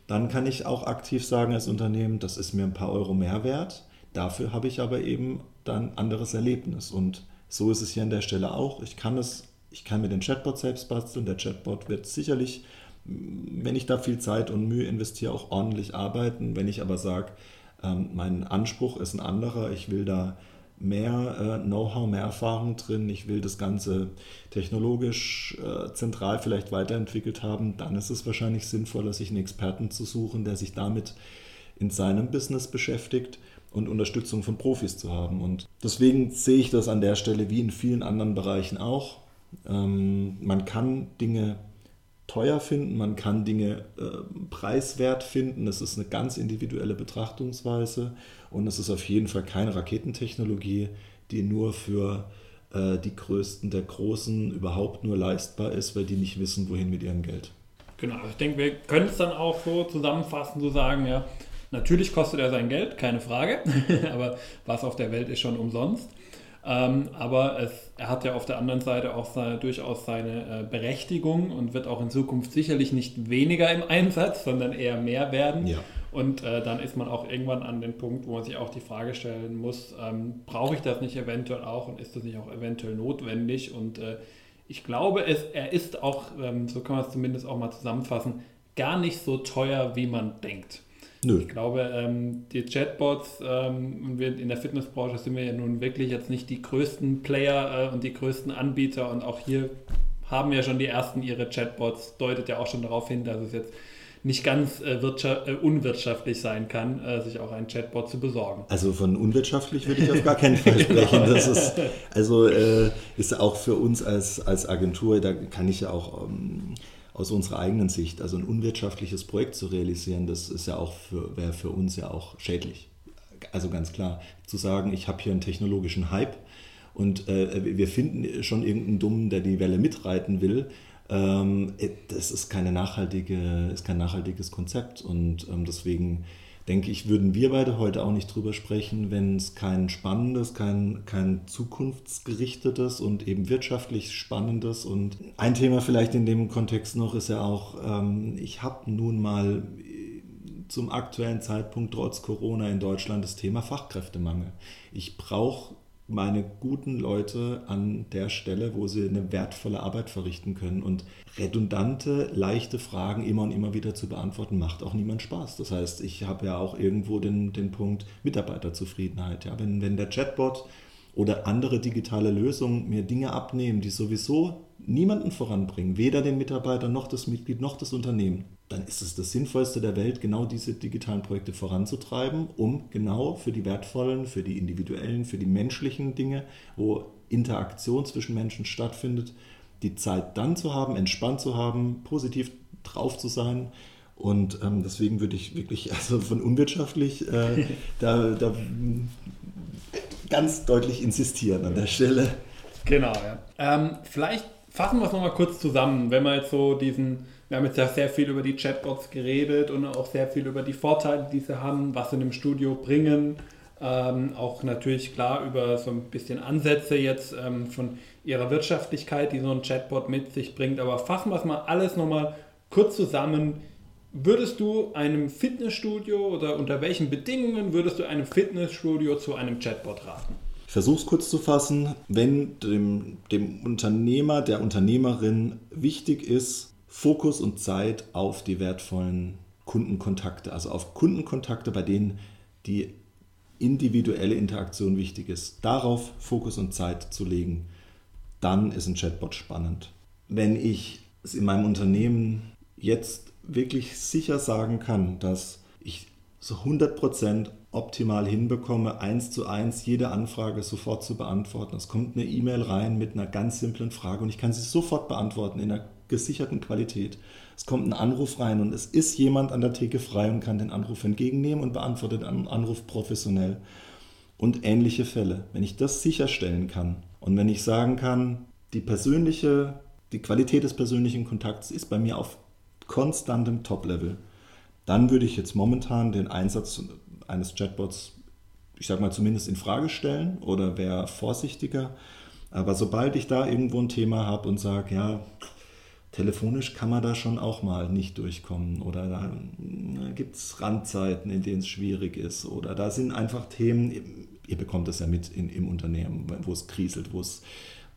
dann kann ich auch aktiv sagen als Unternehmen, das ist mir ein paar Euro mehr wert. Dafür habe ich aber eben dann anderes Erlebnis. Und so ist es hier an der Stelle auch. Ich kann es, ich kann mir den Chatbot selbst basteln. Der Chatbot wird sicherlich, wenn ich da viel Zeit und Mühe investiere, auch ordentlich arbeiten. Wenn ich aber sage, ähm, mein Anspruch ist ein anderer, ich will da mehr äh, Know-how, mehr Erfahrung drin, ich will das Ganze technologisch äh, zentral vielleicht weiterentwickelt haben, dann ist es wahrscheinlich sinnvoller, sich einen Experten zu suchen, der sich damit in seinem Business beschäftigt und Unterstützung von Profis zu haben. Und deswegen sehe ich das an der Stelle wie in vielen anderen Bereichen auch. Ähm, man kann Dinge teuer finden, man kann Dinge äh, preiswert finden. Das ist eine ganz individuelle Betrachtungsweise und es ist auf jeden Fall keine Raketentechnologie, die nur für äh, die Größten der Großen überhaupt nur leistbar ist, weil die nicht wissen, wohin mit ihrem Geld. Genau, ich denke, wir können es dann auch so zusammenfassen, so sagen, ja, natürlich kostet er sein Geld, keine Frage, aber was auf der Welt ist schon umsonst. Ähm, aber es, er hat ja auf der anderen Seite auch seine, durchaus seine äh, Berechtigung und wird auch in Zukunft sicherlich nicht weniger im Einsatz, sondern eher mehr werden. Ja. Und äh, dann ist man auch irgendwann an den Punkt, wo man sich auch die Frage stellen muss, ähm, brauche ich das nicht eventuell auch und ist das nicht auch eventuell notwendig? Und äh, ich glaube, es, er ist auch, ähm, so kann man es zumindest auch mal zusammenfassen, gar nicht so teuer, wie man denkt. Nö. Ich glaube, ähm, die Chatbots, ähm, in der Fitnessbranche sind wir ja nun wirklich jetzt nicht die größten Player äh, und die größten Anbieter und auch hier haben ja schon die ersten ihre Chatbots, deutet ja auch schon darauf hin, dass es jetzt nicht ganz äh, äh, unwirtschaftlich sein kann, äh, sich auch einen Chatbot zu besorgen. Also von unwirtschaftlich würde ich auf gar keinen Fall sprechen. genau. Das ist, also äh, ist auch für uns als, als Agentur, da kann ich ja auch ähm, aus unserer eigenen Sicht, also ein unwirtschaftliches Projekt zu realisieren, das ist ja auch für, wäre für uns ja auch schädlich. Also ganz klar, zu sagen, ich habe hier einen technologischen Hype und äh, wir finden schon irgendeinen Dummen, der die Welle mitreiten will, das ist, keine nachhaltige, ist kein nachhaltiges Konzept und ähm, deswegen denke ich, würden wir beide heute auch nicht drüber sprechen, wenn es kein spannendes, kein, kein zukunftsgerichtetes und eben wirtschaftlich spannendes und ein Thema vielleicht in dem Kontext noch ist ja auch, ähm, ich habe nun mal äh, zum aktuellen Zeitpunkt trotz Corona in Deutschland das Thema Fachkräftemangel. Ich brauche meine guten Leute an der Stelle, wo sie eine wertvolle Arbeit verrichten können. Und redundante, leichte Fragen immer und immer wieder zu beantworten, macht auch niemand Spaß. Das heißt, ich habe ja auch irgendwo den, den Punkt Mitarbeiterzufriedenheit. Ja, wenn, wenn der Chatbot oder andere digitale Lösungen mir Dinge abnehmen, die sowieso niemanden voranbringen, weder den Mitarbeiter noch das Mitglied noch das Unternehmen, dann ist es das Sinnvollste der Welt, genau diese digitalen Projekte voranzutreiben, um genau für die wertvollen, für die individuellen, für die menschlichen Dinge, wo Interaktion zwischen Menschen stattfindet, die Zeit dann zu haben, entspannt zu haben, positiv drauf zu sein. Und ähm, deswegen würde ich wirklich, also von unwirtschaftlich, äh, da, da ganz deutlich insistieren an der Stelle. Genau, ja. Ähm, vielleicht fassen wir es nochmal kurz zusammen, wenn wir jetzt so diesen wir haben jetzt ja sehr viel über die Chatbots geredet und auch sehr viel über die Vorteile, die sie haben, was sie in dem Studio bringen. Ähm, auch natürlich klar über so ein bisschen Ansätze jetzt ähm, von ihrer Wirtschaftlichkeit, die so ein Chatbot mit sich bringt. Aber fassen wir es mal alles nochmal kurz zusammen. Würdest du einem Fitnessstudio oder unter welchen Bedingungen würdest du einem Fitnessstudio zu einem Chatbot raten? Versuche es kurz zu fassen. Wenn dem, dem Unternehmer, der Unternehmerin wichtig ist, Fokus und Zeit auf die wertvollen Kundenkontakte, also auf Kundenkontakte, bei denen die individuelle Interaktion wichtig ist. Darauf Fokus und Zeit zu legen, dann ist ein Chatbot spannend. Wenn ich es in meinem Unternehmen jetzt wirklich sicher sagen kann, dass ich so 100% optimal hinbekomme, eins zu eins jede Anfrage sofort zu beantworten. Es kommt eine E-Mail rein mit einer ganz simplen Frage und ich kann sie sofort beantworten in einer gesicherten Qualität. Es kommt ein Anruf rein und es ist jemand an der Theke frei und kann den Anruf entgegennehmen und beantwortet einen Anruf professionell. Und ähnliche Fälle. Wenn ich das sicherstellen kann und wenn ich sagen kann, die persönliche, die Qualität des persönlichen Kontakts ist bei mir auf konstantem Top-Level, dann würde ich jetzt momentan den Einsatz eines Chatbots, ich sage mal zumindest in Frage stellen oder wäre vorsichtiger. Aber sobald ich da irgendwo ein Thema habe und sage, ja, telefonisch kann man da schon auch mal nicht durchkommen oder da gibt es Randzeiten, in denen es schwierig ist oder da sind einfach Themen, ihr bekommt das ja mit in, im Unternehmen, wo es kriselt, wo es,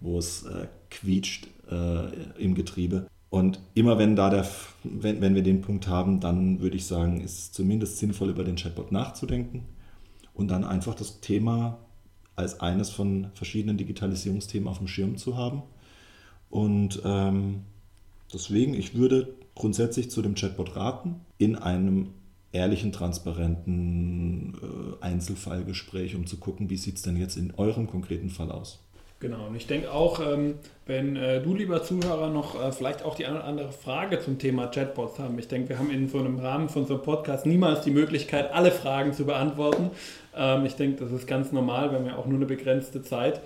wo es äh, quietscht äh, im Getriebe. Und immer wenn, da der, wenn, wenn wir den Punkt haben, dann würde ich sagen, ist es zumindest sinnvoll, über den Chatbot nachzudenken und dann einfach das Thema als eines von verschiedenen Digitalisierungsthemen auf dem Schirm zu haben. Und ähm, Deswegen, ich würde grundsätzlich zu dem Chatbot raten, in einem ehrlichen, transparenten äh, Einzelfallgespräch, um zu gucken, wie sieht es denn jetzt in eurem konkreten Fall aus. Genau, und ich denke auch, ähm, wenn äh, du, lieber Zuhörer, noch äh, vielleicht auch die eine oder andere Frage zum Thema Chatbots haben. Ich denke, wir haben in so einem Rahmen von so einem Podcast niemals die Möglichkeit, alle Fragen zu beantworten. Ähm, ich denke, das ist ganz normal, wir haben ja auch nur eine begrenzte Zeit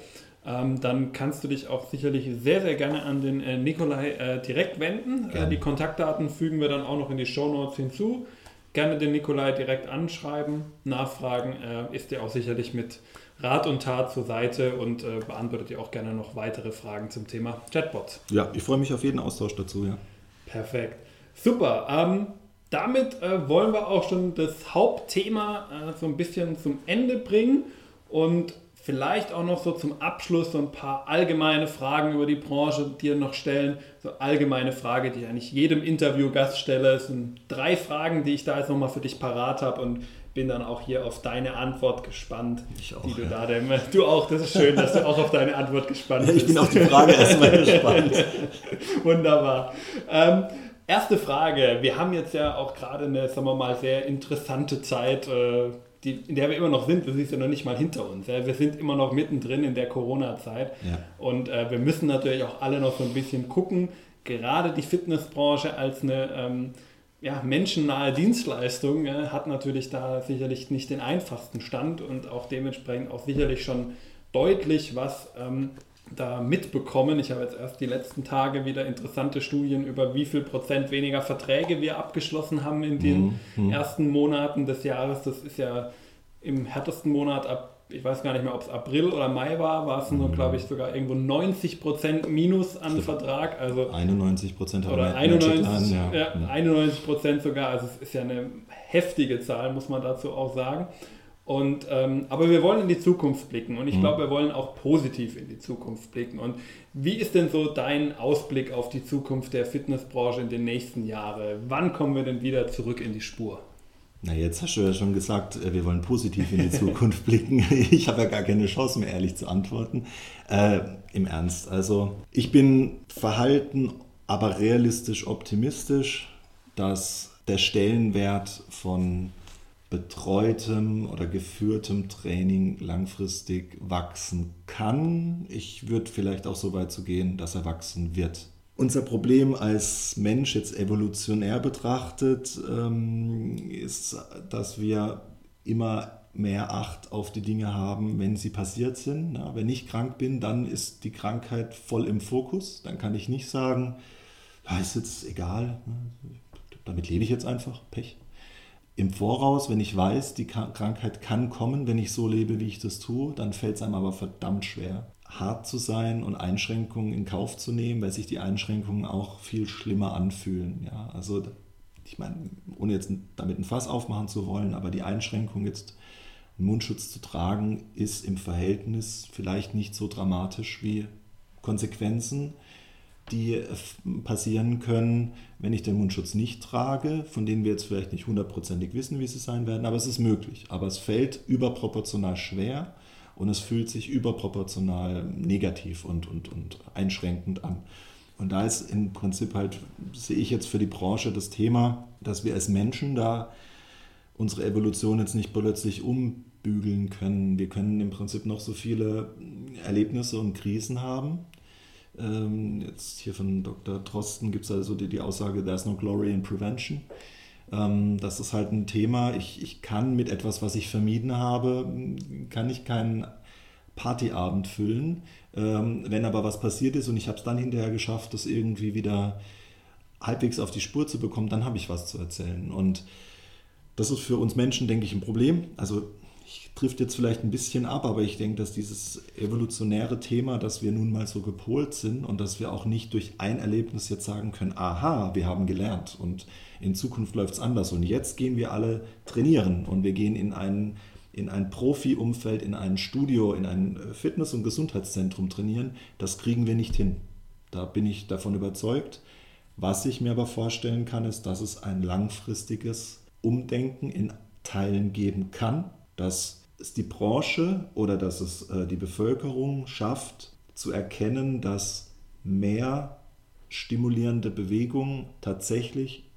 ähm, dann kannst du dich auch sicherlich sehr, sehr gerne an den äh, Nikolai direkt wenden. Äh, die Kontaktdaten fügen wir dann auch noch in die Show Notes hinzu. Gerne den Nikolai direkt anschreiben, nachfragen, ist dir auch sicherlich mit Rat und Tat zur Seite und äh, beantwortet ihr auch gerne noch weitere Fragen zum Thema Chatbots. Ja, ich freue mich auf jeden Austausch dazu, ja. Perfekt. Super. Ähm, damit äh, wollen wir auch schon das Hauptthema äh, so ein bisschen zum Ende bringen und vielleicht auch noch so zum Abschluss so ein paar allgemeine Fragen über die Branche dir noch stellen. So allgemeine Frage, die ich eigentlich jedem Interviewgast stelle. Es sind drei Fragen, die ich da jetzt nochmal für dich parat habe und bin dann auch hier auf deine Antwort gespannt. Ich auch. Die du, ja. da dem, du auch, das ist schön, dass du auch auf deine Antwort gespannt bist. ich bin auf die Frage erstmal gespannt. Wunderbar. Ähm, erste Frage. Wir haben jetzt ja auch gerade eine, sagen wir mal, sehr interessante Zeit, äh, die, in der wir immer noch sind. Das ist ja noch nicht mal hinter uns. Ja. Wir sind immer noch mittendrin in der Corona-Zeit. Ja. Und äh, wir müssen natürlich auch alle noch so ein bisschen gucken. Gerade die Fitnessbranche als eine ähm, ja, menschennahe Dienstleistung äh, hat natürlich da sicherlich nicht den einfachsten Stand und auch dementsprechend auch sicherlich schon deutlich was ähm, da mitbekommen. Ich habe jetzt erst die letzten Tage wieder interessante Studien über wie viel Prozent weniger Verträge wir abgeschlossen haben in den Mhm. ersten Monaten des Jahres. Das ist ja im härtesten Monat ab, ich weiß gar nicht mehr, ob es April oder Mai war, war es nur, glaube ich, sogar irgendwo 90 Prozent Minus an. Vertrag. Also 91 Prozent haben oder wir 91, an, ja, ja. 91 Prozent sogar. Also es ist ja eine heftige Zahl, muss man dazu auch sagen. Und, ähm, aber wir wollen in die Zukunft blicken und ich Mhm. glaube, wir wollen auch positiv in die Zukunft blicken. Und wie ist denn so dein Ausblick auf die Zukunft der Fitnessbranche in den nächsten Jahren? Wann kommen wir denn wieder zurück in die Spur? Na, jetzt hast du ja schon gesagt, äh, wir wollen positiv in die Zukunft blicken. Ich habe ja gar keine Chance mehr, ehrlich zu antworten. Äh, Im Ernst. Also, ich bin verhalten, aber realistisch optimistisch, dass der Stellenwert von betreutem oder geführtem Training langfristig wachsen kann. Ich würde vielleicht auch so weit zu gehen, dass er wachsen wird. Unser Problem als Mensch jetzt evolutionär betrachtet ähm, ist, dass wir immer mehr Acht auf die Dinge haben, wenn sie passiert sind. Wenn ich krank bin, dann ist die Krankheit voll im Fokus. Dann kann ich nicht sagen, ja, ist jetzt egal, ne, damit lebe ich jetzt einfach, Pech. Im Voraus, wenn ich weiß, die Krankheit kann kommen, wenn ich so lebe, wie ich das tue, dann fällt es einem aber verdammt schwer, hart zu sein und Einschränkungen in Kauf zu nehmen, weil sich die Einschränkungen auch viel schlimmer anfühlen. Ja, also ich meine, ohne jetzt damit ein Fass aufmachen zu wollen, aber die Einschränkung jetzt einen Mundschutz zu tragen, ist im Verhältnis vielleicht nicht so dramatisch wie Konsequenzen, die äh, passieren können, wenn ich den Mundschutz nicht trage, von denen wir jetzt vielleicht nicht hundertprozentig wissen, wie sie sein werden, aber es ist möglich. Aber es fällt überproportional schwer und es fühlt sich überproportional negativ und, und, und einschränkend an. Und da ist im Prinzip halt, sehe ich jetzt für die Branche das Thema, dass wir als Menschen da unsere Evolution jetzt nicht plötzlich umbügeln können. Wir können im Prinzip noch so viele Erlebnisse und Krisen haben. Ähm, jetzt hier von Dr. Drosten gibt es also die, die Aussage, there's no glory in prevention. Ähm, das ist halt ein Thema. Ich, ich kann mit etwas, was ich vermieden habe, kann ich keinen Partyabend füllen. Ähm, wenn aber was passiert ist und ich habe es dann hinterher geschafft, das irgendwie wieder halbwegs auf die Spur zu bekommen, dann habe ich was zu erzählen. Und das ist für uns Menschen, denke ich, ein Problem. Also trifft jetzt vielleicht ein bisschen ab, aber ich denke, dass dieses evolutionäre Thema, dass wir nun mal so gepolt sind und dass wir auch nicht durch ein Erlebnis jetzt sagen können, aha, wir haben gelernt und in Zukunft läuft es anders und jetzt gehen wir alle trainieren und wir gehen in ein, in ein Profi-Umfeld, in ein Studio, in ein Fitness- und Gesundheitszentrum trainieren, das kriegen wir nicht hin. Da bin ich davon überzeugt. Was ich mir aber vorstellen kann, ist, dass es ein langfristiges Umdenken in Teilen geben kann, dass es die Branche oder dass es äh, die Bevölkerung schafft zu erkennen, dass mehr stimulierende Bewegung tatsächlich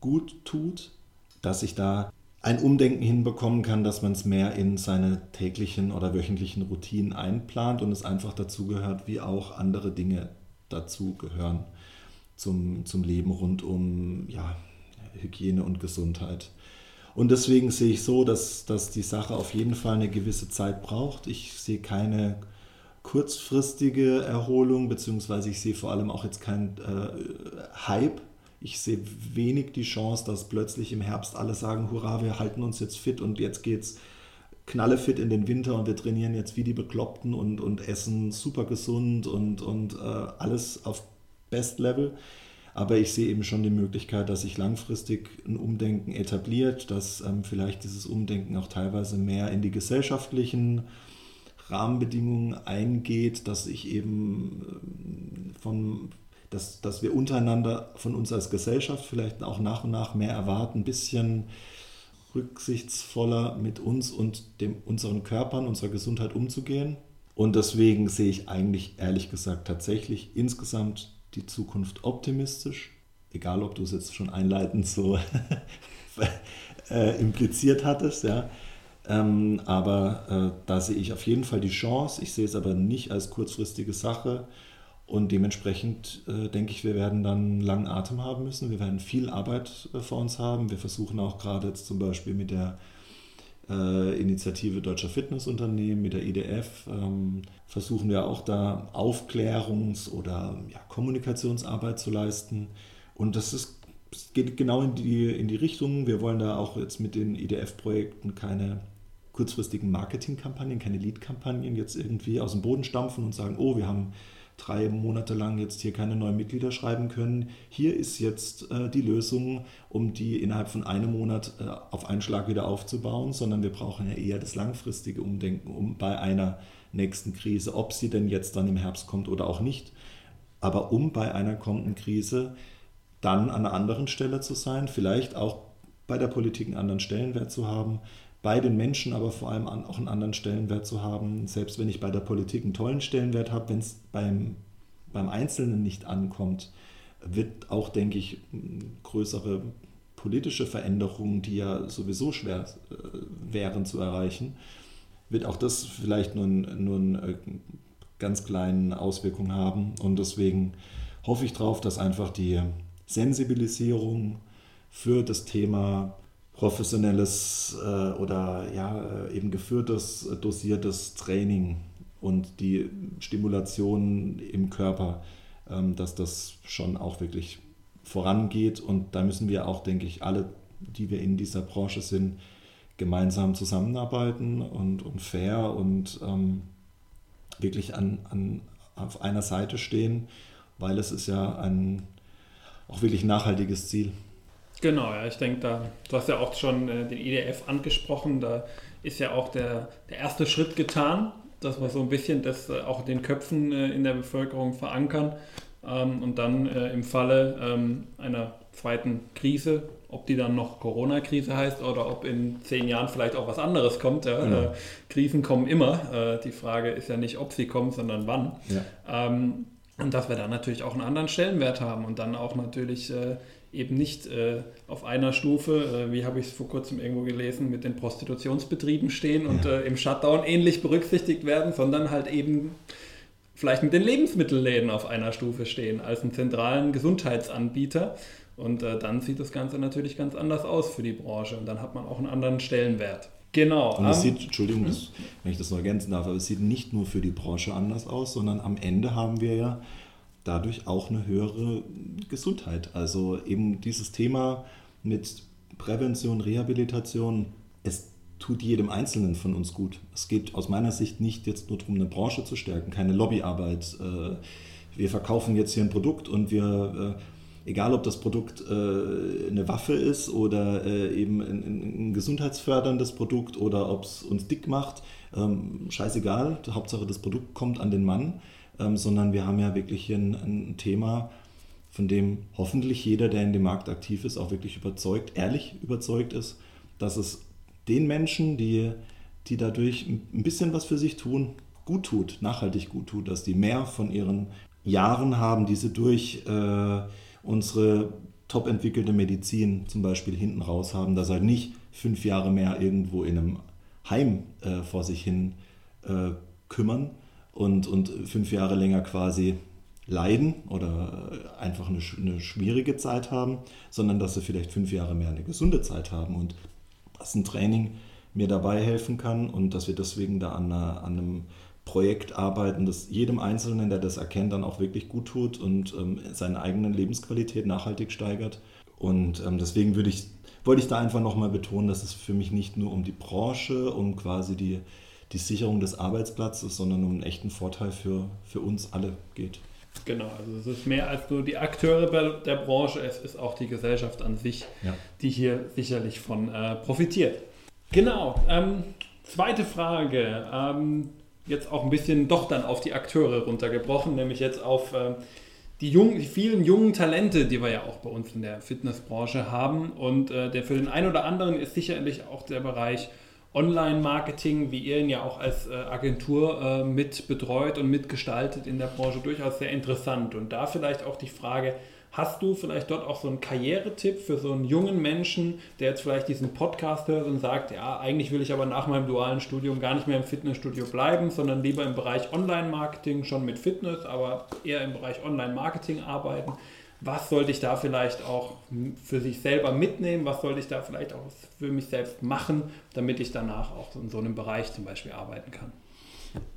gut tut, dass ich da ein Umdenken hinbekommen kann, dass man es mehr in seine täglichen oder wöchentlichen Routinen einplant und es einfach dazu gehört, wie auch andere Dinge dazu gehören zum, zum Leben rund um ja, Hygiene und Gesundheit. Und deswegen sehe ich so, dass, dass die Sache auf jeden Fall eine gewisse Zeit braucht. Ich sehe keine kurzfristige Erholung, beziehungsweise ich sehe vor allem auch jetzt keinen äh, Hype. Ich sehe wenig die Chance, dass plötzlich im Herbst alle sagen, hurra, wir halten uns jetzt fit und jetzt geht's knallefit in den Winter und wir trainieren jetzt wie die Bekloppten und, und essen super gesund und, und äh, alles auf Best Level. Aber ich sehe eben schon die Möglichkeit, dass sich langfristig ein Umdenken etabliert, dass ähm, vielleicht dieses Umdenken auch teilweise mehr in die gesellschaftlichen Rahmenbedingungen eingeht, dass ich eben ähm, von, dass, dass wir untereinander von uns als Gesellschaft vielleicht auch nach und nach mehr erwarten, ein bisschen rücksichtsvoller mit uns und dem, unseren Körpern, unserer Gesundheit umzugehen. Und deswegen sehe ich eigentlich ehrlich gesagt tatsächlich insgesamt die Zukunft optimistisch. Egal, ob du es jetzt schon einleitend so äh, impliziert hattest, ja. Ähm, aber äh, da sehe ich auf jeden Fall die Chance. Ich sehe es aber nicht als kurzfristige Sache. Und dementsprechend äh, denke ich, wir werden dann langen Atem haben müssen. Wir werden viel Arbeit äh, vor uns haben. Wir versuchen auch gerade jetzt zum Beispiel mit der äh, Initiative Deutscher Fitnessunternehmen, mit der IDF, ähm, versuchen wir auch da Aufklärungs- oder ja, Kommunikationsarbeit zu leisten. Und das ist, geht genau in die, in die Richtung. Wir wollen da auch jetzt mit den IDF-Projekten keine kurzfristigen Marketingkampagnen, keine Lead-Kampagnen jetzt irgendwie aus dem Boden stampfen und sagen, oh, wir haben drei Monate lang jetzt hier keine neuen Mitglieder schreiben können. Hier ist jetzt äh, die Lösung, um die innerhalb von einem Monat äh, auf einen Schlag wieder aufzubauen, sondern wir brauchen ja eher das langfristige Umdenken, um bei einer nächsten Krise, ob sie denn jetzt dann im Herbst kommt oder auch nicht, aber um bei einer kommenden Krise dann an einer anderen Stelle zu sein, vielleicht auch bei der Politik einen anderen Stellenwert zu haben, bei den Menschen aber vor allem auch einen anderen Stellenwert zu haben. Selbst wenn ich bei der Politik einen tollen Stellenwert habe, wenn es beim, beim Einzelnen nicht ankommt, wird auch, denke ich, größere politische Veränderungen, die ja sowieso schwer äh, wären zu erreichen, wird auch das vielleicht nur, nur eine äh, ganz kleine Auswirkung haben. Und deswegen hoffe ich darauf, dass einfach die Sensibilisierung für das Thema professionelles äh, oder ja, äh, eben geführtes, äh, dosiertes Training und die Stimulation im Körper, ähm, dass das schon auch wirklich vorangeht. Und da müssen wir auch, denke ich, alle, die wir in dieser Branche sind, gemeinsam zusammenarbeiten und, und fair und ähm, wirklich an, an, auf einer Seite stehen, weil es ist ja ein auch wirklich nachhaltiges Ziel. Genau, ja, ich denke, da, du hast ja auch schon äh, den IDF angesprochen, da ist ja auch der, der erste Schritt getan, dass wir so ein bisschen das äh, auch in den Köpfen äh, in der Bevölkerung verankern ähm, und dann äh, im Falle ähm, einer zweiten Krise, ob die dann noch Corona-Krise heißt oder ob in zehn Jahren vielleicht auch was anderes kommt. Ja? Genau. Äh, Krisen kommen immer. Äh, die Frage ist ja nicht, ob sie kommen, sondern wann. Ja. Ähm, und dass wir dann natürlich auch einen anderen Stellenwert haben und dann auch natürlich eben nicht äh, auf einer Stufe, äh, wie habe ich es vor kurzem irgendwo gelesen, mit den Prostitutionsbetrieben stehen und ja. äh, im Shutdown ähnlich berücksichtigt werden, sondern halt eben vielleicht mit den Lebensmittelläden auf einer Stufe stehen als einen zentralen Gesundheitsanbieter. Und äh, dann sieht das Ganze natürlich ganz anders aus für die Branche und dann hat man auch einen anderen Stellenwert. Genau. Und es sieht, Entschuldigung, das, wenn ich das noch ergänzen darf, aber es sieht nicht nur für die Branche anders aus, sondern am Ende haben wir ja dadurch auch eine höhere Gesundheit. Also eben dieses Thema mit Prävention, Rehabilitation, es tut jedem Einzelnen von uns gut. Es geht aus meiner Sicht nicht jetzt nur darum, eine Branche zu stärken, keine Lobbyarbeit. Äh, wir verkaufen jetzt hier ein Produkt und wir, äh, egal ob das Produkt äh, eine Waffe ist oder eben ein gesundheitsförderndes Produkt oder ob es uns dick macht, ähm, scheißegal, Hauptsache das Produkt kommt an den Mann ähm, sondern wir haben ja wirklich hier ein, ein, Thema, von dem hoffentlich jeder, der in dem Markt aktiv ist, auch wirklich überzeugt, ehrlich überzeugt ist, dass es den Menschen, die, die dadurch ein bisschen was für sich tun, gut tut, nachhaltig gut tut, dass die mehr von ihren Jahren haben, die sie durch äh, unsere top entwickelte Medizin zum Beispiel hinten raus haben, dass halt nicht fünf Jahre mehr irgendwo in einem Heim äh, vor sich hin äh, kümmern, und, und fünf Jahre länger quasi leiden oder einfach eine, eine schwierige Zeit haben, sondern dass sie vielleicht fünf Jahre mehr eine gesunde Zeit haben und dass ein Training mir dabei helfen kann und dass wir deswegen da an, einer, an einem Projekt arbeiten, das jedem Einzelnen, der das erkennt, dann auch wirklich gut tut und ähm, seine eigene Lebensqualität nachhaltig steigert. Und ähm, deswegen würde ich wollte ich da einfach nochmal betonen, dass es für mich nicht nur um die Branche, um quasi die, die Sicherung des Arbeitsplatzes, sondern um einen echten Vorteil für, für uns alle geht. Genau, also es ist mehr als nur die Akteure der Branche, es ist auch die Gesellschaft an sich, ja. die hier sicherlich von äh, profitiert. Genau, ähm, zweite Frage. Ähm, jetzt auch ein bisschen doch dann auf die Akteure runtergebrochen, nämlich jetzt auf äh, die, jungen, die vielen jungen Talente, die wir ja auch bei uns in der Fitnessbranche haben. Und äh, der für den einen oder anderen ist sicherlich auch der Bereich Online-Marketing, wie ihr ihn ja auch als äh, Agentur äh, mit betreut und mitgestaltet in der Branche, durchaus sehr interessant. Und da vielleicht auch die Frage, Hast du vielleicht dort auch so einen Karrieretipp für so einen jungen Menschen, der jetzt vielleicht diesen Podcast hört und sagt, ja, eigentlich will ich aber nach meinem dualen Studium gar nicht mehr im Fitnessstudio bleiben, sondern lieber im Bereich Online-Marketing schon mit Fitness, aber eher im Bereich Online-Marketing arbeiten. Was sollte ich da vielleicht auch für sich selber mitnehmen? Was sollte ich da vielleicht auch für mich selbst machen, damit ich danach auch in so einem Bereich zum Beispiel arbeiten kann?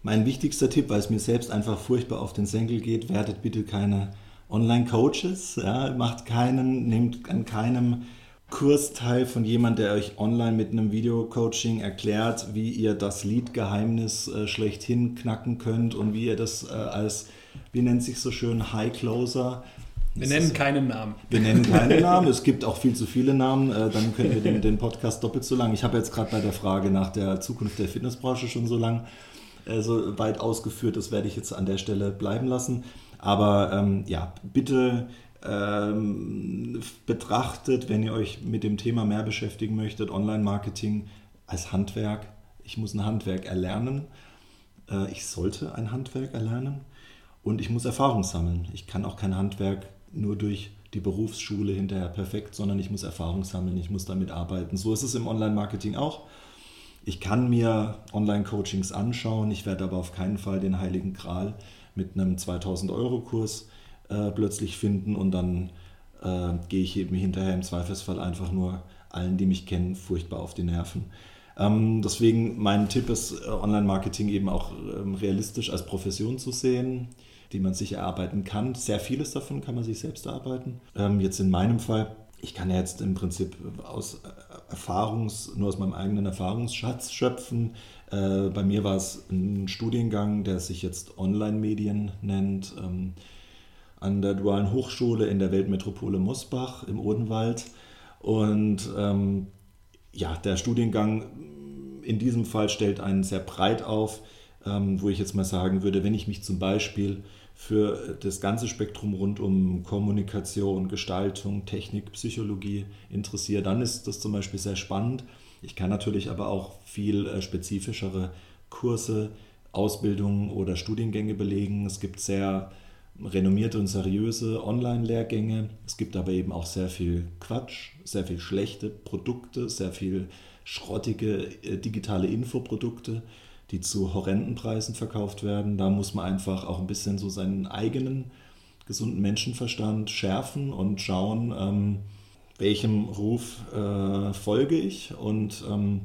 Mein wichtigster Tipp, weil es mir selbst einfach furchtbar auf den Senkel geht, werdet bitte keine Online-Coaches, ja, macht keinen, nehmt an keinem Kurs teil von jemand, der euch online mit einem Video-Coaching erklärt, wie ihr das Lead-Geheimnis äh, schlechthin knacken könnt und wie ihr das äh, als, wie nennt sich so schön, High-Closer wir nennen keinen Namen. Wir nennen keinen Namen. Es gibt auch viel zu viele Namen. Äh, dann können wir den, den Podcast doppelt so lang. Ich habe jetzt gerade bei der Frage nach der Zukunft der Fitnessbranche schon so lang äh, so weit ausgeführt. Das werde ich jetzt an der Stelle bleiben lassen. Aber ähm, ja, bitte ähm, betrachtet, wenn ihr euch mit dem Thema mehr beschäftigen möchtet, Online-Marketing als Handwerk. Ich muss ein Handwerk erlernen. Äh, ich sollte ein Handwerk erlernen. Und ich muss Erfahrung sammeln. Ich kann auch kein Handwerk nur durch die Berufsschule hinterher perfekt, sondern ich muss Erfahrung sammeln, ich muss damit arbeiten. So ist es im Online-Marketing auch. Ich kann mir Online-Coachings anschauen, ich werde aber auf keinen Fall den heiligen Gral mit einem 2000 Euro Kurs äh, plötzlich finden und dann äh, gehe ich eben hinterher im Zweifelsfall einfach nur allen, die mich kennen, furchtbar auf die Nerven. Ähm, deswegen mein Tipp ist, äh, Online-Marketing eben auch ähm, realistisch als Profession zu sehen, die man sich erarbeiten kann. Sehr vieles davon kann man sich selbst erarbeiten. Ähm, jetzt in meinem Fall, ich kann ja jetzt im Prinzip aus äh, Erfahrungs, nur aus meinem eigenen Erfahrungsschatz schöpfen. Äh, bei mir war es ein Studiengang, der sich jetzt Online-Medien nennt, ähm, an der Dualen Hochschule in der Weltmetropole Mosbach im Odenwald. Und ähm, ja, der Studiengang in diesem Fall stellt einen sehr breit auf, ähm, wo ich jetzt mal sagen würde, wenn ich mich zum Beispiel für das ganze Spektrum rund um Kommunikation, Gestaltung, Technik, Psychologie interessiere, dann ist das zum Beispiel sehr spannend. Ich kann natürlich aber auch viel äh, spezifischere Kurse, Ausbildungen oder Studiengänge belegen. Es gibt sehr renommierte und seriöse Online-Lehrgänge. Es gibt aber eben auch sehr viel Quatsch, sehr viel schlechte Produkte, sehr viel schrottige äh, digitale Infoprodukte, die zu horrenden Preisen verkauft werden. Da muss man einfach auch ein bisschen so seinen eigenen gesunden Menschenverstand schärfen und schauen, ähm, welchem Ruf äh, folge ich. Und ähm,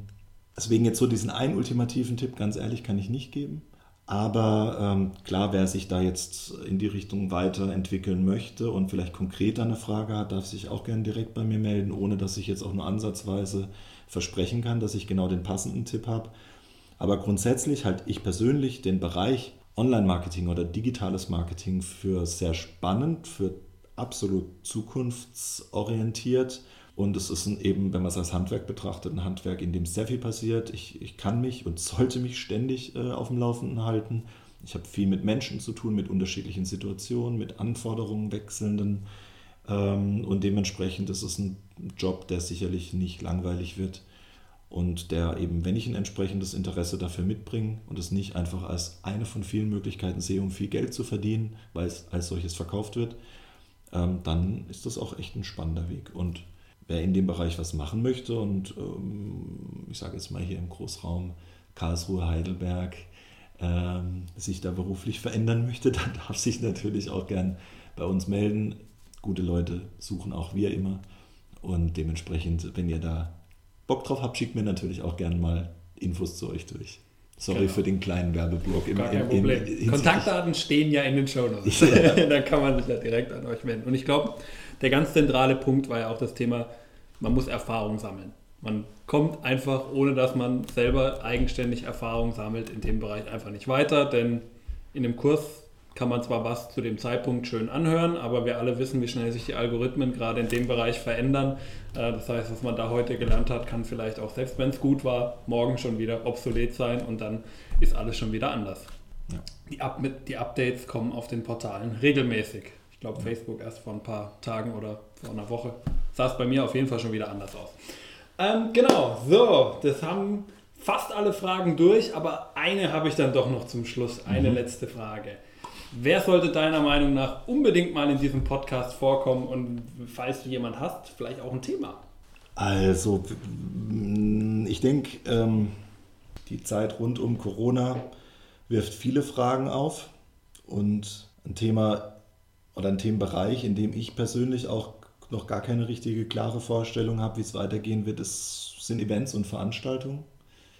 deswegen jetzt so diesen einen ultimativen Tipp, ganz ehrlich, kann ich nicht geben. Aber ähm, klar, wer sich da jetzt in die Richtung weiterentwickeln möchte und vielleicht konkret eine Frage hat, darf sich auch gerne direkt bei mir melden, ohne dass ich jetzt auch nur ansatzweise versprechen kann, dass ich genau den passenden Tipp habe. Aber grundsätzlich halte ich persönlich den Bereich Online-Marketing oder digitales Marketing für sehr spannend, für absolut zukunftsorientiert. Und es ist eben, wenn man es als Handwerk betrachtet, ein Handwerk, in dem sehr viel passiert. Ich, ich kann mich und sollte mich ständig äh, auf dem Laufenden halten. Ich habe viel mit Menschen zu tun, mit unterschiedlichen Situationen, mit Anforderungen wechselnden. Ähm, und dementsprechend ist es ein Job, der sicherlich nicht langweilig wird und der eben, wenn ich ein entsprechendes Interesse dafür mitbringe und es nicht einfach als eine von vielen Möglichkeiten sehe, um viel Geld zu verdienen, weil es als solches verkauft wird, ähm, dann ist das auch echt ein spannender Weg. Und wer in dem Bereich was machen möchte und ähm, ich sage jetzt mal hier im Großraum Karlsruhe, Heidelberg, ähm, sich da beruflich verändern möchte, dann darf sich natürlich auch gern bei uns melden. Gute Leute suchen auch wir immer. Und dementsprechend, wenn ihr da Bock drauf habt, schickt mir natürlich auch gern mal Infos zu euch durch. Sorry genau. für den kleinen Werbeblock. Gar kein Problem. In, Kontaktdaten stehen ja in den Show Notes. Ja. da kann man sich ja direkt an euch wenden. Und ich glaube, der ganz zentrale Punkt war ja auch das Thema man muss Erfahrung sammeln. Man kommt einfach, ohne dass man selber eigenständig Erfahrung sammelt, in dem Bereich einfach nicht weiter, denn in dem Kurs kann man zwar was zu dem Zeitpunkt schön anhören, aber wir alle wissen, wie schnell sich die Algorithmen gerade in dem Bereich verändern. Äh, das heißt, was man da heute gelernt hat, kann vielleicht auch, selbst wenn es gut war, morgen schon wieder obsolet sein und dann ist alles schon wieder anders. Ja. Die, Up die Updates kommen auf den Portalen regelmäßig. Ich glaube, ja. Facebook erst vor ein paar Tagen oder vor einer Woche sah es bei mir auf jeden Fall schon wieder anders aus. Ähm, genau, so, das haben fast alle Fragen durch, aber eine habe ich dann doch noch zum Schluss, eine mhm. letzte Frage. Wer sollte deiner Meinung nach unbedingt mal in diesem Podcast vorkommen und falls du jemanden hast, vielleicht auch ein Thema? Also, ich denke, ähm, die Zeit rund um Corona wirft viele Fragen auf und ein Thema oder ein Themenbereich, in dem ich persönlich auch noch gar keine richtige klare Vorstellung habe, wie es weitergehen wird, ist, sind Events und Veranstaltungen.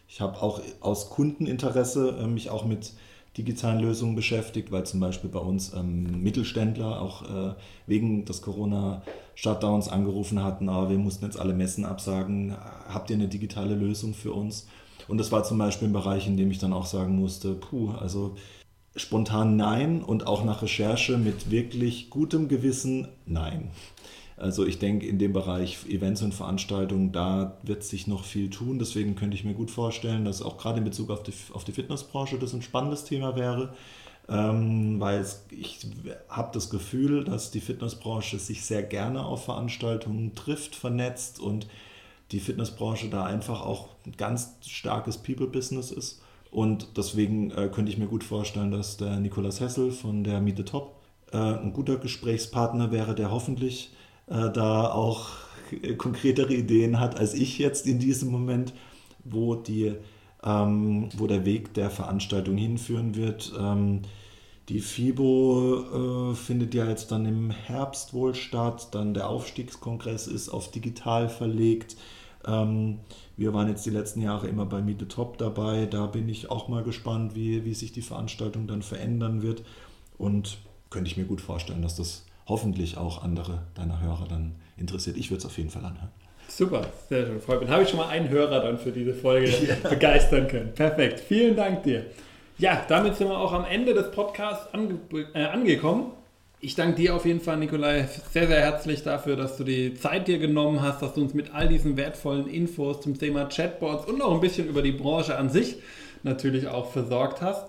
Ich habe auch aus Kundeninteresse äh, mich auch mit digitalen Lösungen beschäftigt, weil zum Beispiel bei uns ähm, Mittelständler auch äh, wegen des Corona-Shutdowns angerufen hatten, aber wir mussten jetzt alle Messen absagen, habt ihr eine digitale Lösung für uns? Und das war zum Beispiel ein Bereich, in dem ich dann auch sagen musste, puh, also spontan nein und auch nach Recherche mit wirklich gutem Gewissen nein. Also ich denke, in dem Bereich Events und Veranstaltungen, da wird sich noch viel tun. Deswegen könnte ich mir gut vorstellen, dass auch gerade in Bezug auf die, auf die Fitnessbranche das ein spannendes Thema wäre. Ähm, weil es, ich habe das Gefühl, dass die Fitnessbranche sich sehr gerne auf Veranstaltungen trifft, vernetzt und die Fitnessbranche da einfach auch ein ganz starkes People-Business ist. Und deswegen äh, könnte ich mir gut vorstellen, dass der Nikolas Hessel von der Miete Top äh, ein guter Gesprächspartner wäre, der hoffentlich äh, da auch konkretere Ideen hat als ich jetzt in diesem Moment, wo, die, ähm, wo der Weg der Veranstaltung hinführen wird. Ähm, die FIBO äh, findet ja jetzt dann im Herbst wohl statt, dann der Aufstiegskongress ist auf digital verlegt. Ähm, wir waren jetzt die letzten Jahre immer bei Meet the Top dabei. Da bin ich auch mal gespannt, wie, wie sich die Veranstaltung dann verändern wird. Und könnte ich mir gut vorstellen, dass das hoffentlich auch andere deiner Hörer dann interessiert. Ich würde es auf jeden Fall anhören. Super, sehr schön. Freut mich. Dann habe ich schon mal einen Hörer dann für diese Folge ja. begeistern können. Perfekt. Vielen Dank dir. Ja, damit sind wir auch am Ende des Podcasts ange äh, angekommen. Ich danke dir auf jeden Fall, Nikolai, sehr, sehr herzlich dafür, dass du die Zeit dir genommen hast, dass du uns mit all diesen wertvollen Infos zum Thema Chatbots und auch ein bisschen über die Branche an sich natürlich auch versorgt hast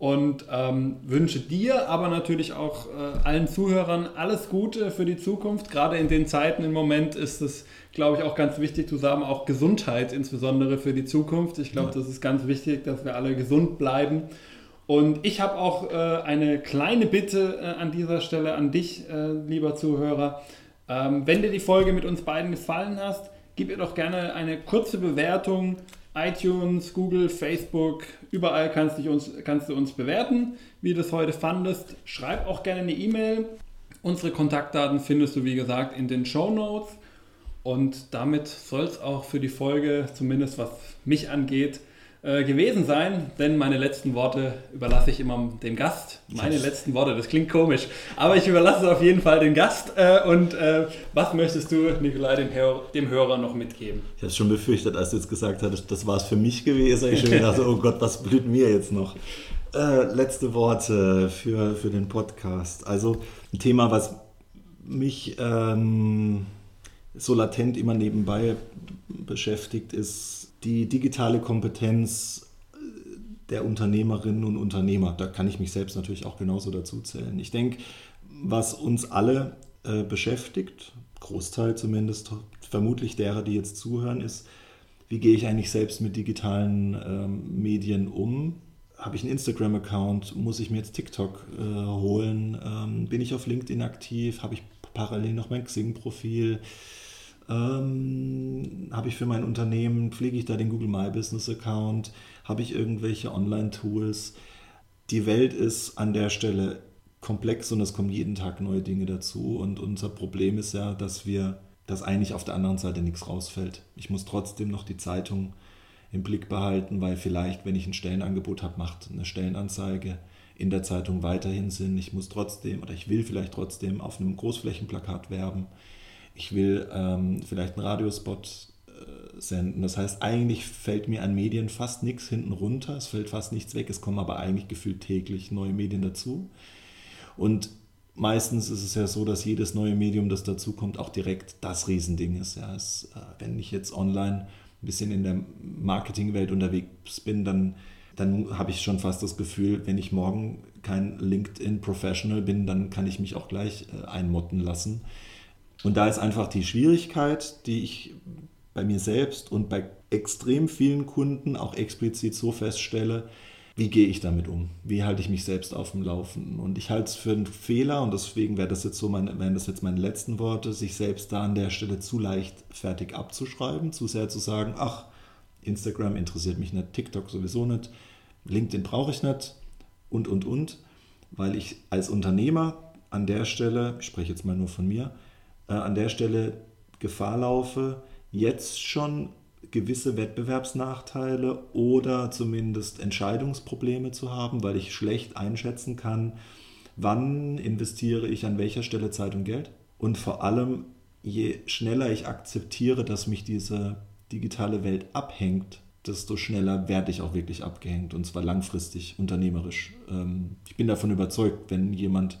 und ähm, wünsche dir, aber natürlich auch äh, allen Zuhörern alles Gute für die Zukunft. Gerade in den Zeiten im Moment ist es, glaube ich, auch ganz wichtig zu sagen, auch Gesundheit insbesondere für die Zukunft. Ich glaube, ja. das ist ganz wichtig, dass wir alle gesund bleiben. Und ich habe auch äh, eine kleine Bitte äh, an dieser Stelle an dich, äh, lieber Zuhörer. Ähm, wenn dir die Folge mit uns beiden gefallen hast, gib ihr doch gerne eine kurze Bewertung iTunes, Google, Facebook, überall kannst du, uns, kannst du uns bewerten, wie du es heute fandest. Schreib auch gerne eine E-Mail. Unsere Kontaktdaten findest du, wie gesagt, in den Show Notes. Und damit soll es auch für die Folge, zumindest was mich angeht, äh, gewesen sein, denn meine letzten Worte überlasse ich immer dem Gast. Meine letzten Worte, das klingt komisch, aber ich überlasse auf jeden Fall dem Gast. Äh, und äh, was möchtest du, Nikolai, dem, Hör dem Hörer noch mitgeben? Ich habe es schon befürchtet, als du jetzt gesagt hattest, das war es für mich gewesen. Ich schon gedacht, oh Gott, was blüht mir jetzt noch? Äh, letzte Worte für, für den Podcast. Also ein Thema, was mich ähm, so latent immer nebenbei beschäftigt, ist die digitale Kompetenz äh, der Unternehmerinnen und Unternehmer. Da kann ich mich selbst natürlich auch genauso dazu zählen. Ich denke, was uns alle äh, beschäftigt, Großteil zumindest, vermutlich derer, die jetzt zuhören, ist, wie gehe ich eigentlich selbst mit digitalen ähm, Medien um? Habe ich einen Instagram-Account? Muss ich mir jetzt TikTok äh, holen? Ähm, bin ich auf LinkedIn aktiv? Habe ich parallel noch mein Xing-Profil? Ähm, habe ich für mein Unternehmen, pflege ich da den Google My Business Account? Habe ich irgendwelche Online-Tools? Die Welt ist an der Stelle komplex und es kommen jeden Tag neue Dinge dazu. Und unser Problem ist ja, dass wir, dass eigentlich auf der anderen Seite nichts rausfällt. Ich muss trotzdem noch die Zeitung im Blick behalten, weil vielleicht, wenn ich ein Stellenangebot habe, macht eine Stellenanzeige in der Zeitung weiterhin Sinn. Ich muss trotzdem oder ich will vielleicht trotzdem auf einem Großflächenplakat werben ich will ähm, vielleicht einen Radiospot äh, senden. Das heißt, eigentlich fällt mir an Medien fast nichts hinten runter, es fällt fast nichts weg, es kommen aber eigentlich gefühlt täglich neue Medien dazu. Und meistens ist es ja so, dass jedes neue Medium, das dazukommt, auch direkt das Riesending ist. Ja, es, äh, wenn ich jetzt online ein bisschen in der Marketingwelt unterwegs bin, dann, dann habe ich schon fast das Gefühl, wenn ich morgen kein LinkedIn-Professional bin, dann kann ich mich auch gleich äh, einmotten lassen. Und da ist einfach die Schwierigkeit, die ich bei mir selbst und bei extrem vielen Kunden auch explizit so feststelle, wie gehe ich damit um? Wie halte ich mich selbst auf dem Laufenden? Und ich halte es für einen Fehler und deswegen wäre das jetzt so meine, wären das jetzt meine letzten Worte, sich selbst da an der Stelle zu leicht fertig abzuschreiben, zu sehr zu sagen, ach, Instagram interessiert mich nicht, TikTok sowieso nicht, LinkedIn brauche ich nicht und, und, und, weil ich als Unternehmer an der Stelle, ich spreche jetzt mal nur von mir, äh, an der Stelle Gefahr laufe, jetzt schon gewisse Wettbewerbsnachteile oder zumindest Entscheidungsprobleme zu haben, weil ich schlecht einschätzen kann, wann investiere ich an welcher Stelle Zeit und Geld. Und vor allem, je schneller ich akzeptiere, dass mich diese digitale Welt abhängt, desto schneller werde ich auch wirklich abgehängt und zwar langfristig, unternehmerisch. Ähm, ich bin davon überzeugt, wenn jemand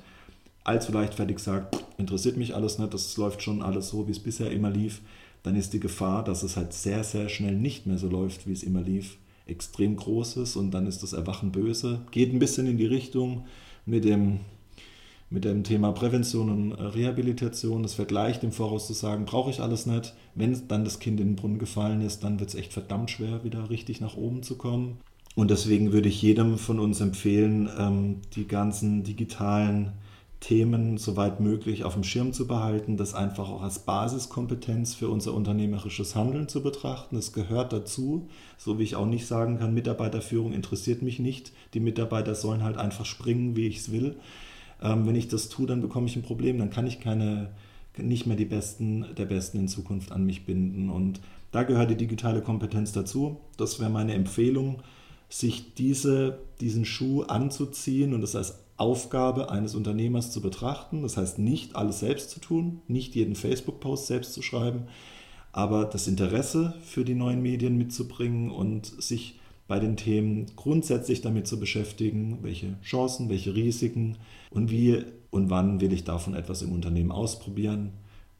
allzu leichtfertig sagt, interessiert mich alles nicht, das läuft schon alles so, wie es bisher immer lief, dann ist die Gefahr, dass es halt sehr, sehr schnell nicht mehr so läuft, wie es immer lief, extrem groß ist und dann ist das Erwachen böse. Geht ein bisschen in die Richtung mit dem, mit dem Thema Prävention und Rehabilitation. Es wird leicht im Voraus zu sagen, brauche ich alles nicht. Wenn dann das Kind in den Brunnen gefallen ist, dann wird es echt verdammt schwer, wieder richtig nach oben zu kommen. Und deswegen würde ich jedem von uns empfehlen, ähm, die ganzen digitalen Themen soweit möglich auf dem Schirm zu behalten, das einfach auch als Basiskompetenz für unser unternehmerisches Handeln zu betrachten. Das gehört dazu, so wie ich auch nicht sagen kann, Mitarbeiterführung interessiert mich nicht. Die Mitarbeiter sollen halt einfach springen, wie ich es will. Ähm, wenn ich das tue, dann bekomme ich ein Problem, dann kann ich keine, nicht mehr die Besten der Besten in Zukunft an mich binden. Und da gehört die digitale Kompetenz dazu. Das wäre meine Empfehlung, sich diese, diesen Schuh anzuziehen und das als Aufgabe eines Unternehmers zu betrachten. Das heißt, nicht alles selbst zu tun, nicht jeden Facebook-Post selbst zu schreiben, aber das Interesse für die neuen Medien mitzubringen und sich bei den Themen grundsätzlich damit zu beschäftigen, welche Chancen, welche Risiken und wie und wann will ich davon etwas im Unternehmen ausprobieren.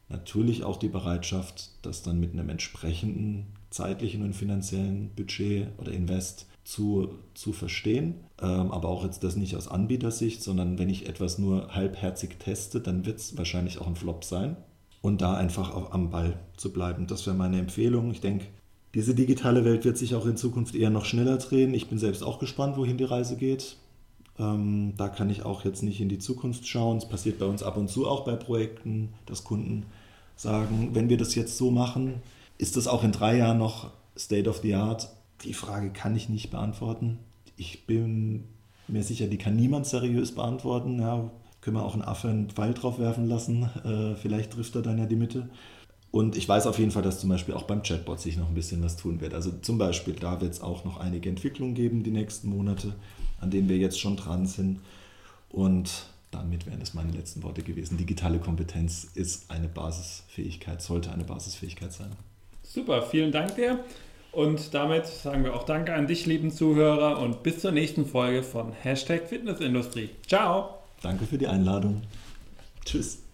Natürlich auch die Bereitschaft, das dann mit einem entsprechenden zeitlichen und finanziellen Budget oder Invest zu, zu verstehen. Ähm, aber auch jetzt das nicht aus Anbietersicht, sondern wenn ich etwas nur halbherzig teste, dann wird es wahrscheinlich auch ein Flop sein. Und da einfach auch am Ball zu bleiben. Das wäre meine Empfehlung. Ich denke, diese digitale Welt wird sich auch in Zukunft eher noch schneller drehen. Ich bin selbst auch gespannt, wohin die Reise geht. Ähm, da kann ich auch jetzt nicht in die Zukunft schauen. Es passiert bei uns ab und zu auch bei Projekten, dass Kunden sagen, wenn wir das jetzt so machen, ist das auch in drei Jahren noch State of the Art die Frage kann ich nicht beantworten. Ich bin mir sicher, die kann niemand seriös beantworten. Ja, können wir auch einen Affe einen Pfeil drauf werfen lassen. Äh, vielleicht trifft er dann ja die Mitte. Und ich weiß auf jeden Fall, dass zum Beispiel auch beim Chatbot sich noch ein bisschen was tun wird. Also zum Beispiel, da wird es auch noch einige Entwicklungen geben die nächsten Monate, an denen wir jetzt schon dran sind. Und damit wären es meine letzten Worte gewesen. Digitale Kompetenz ist eine Basisfähigkeit, sollte eine Basisfähigkeit sein. Super, vielen Dank dir. Und damit sagen wir auch Danke an dich, lieben Zuhörer, und bis zur nächsten Folge von Hashtag Fitnessindustrie. Ciao. Danke für die Einladung. Tschüss.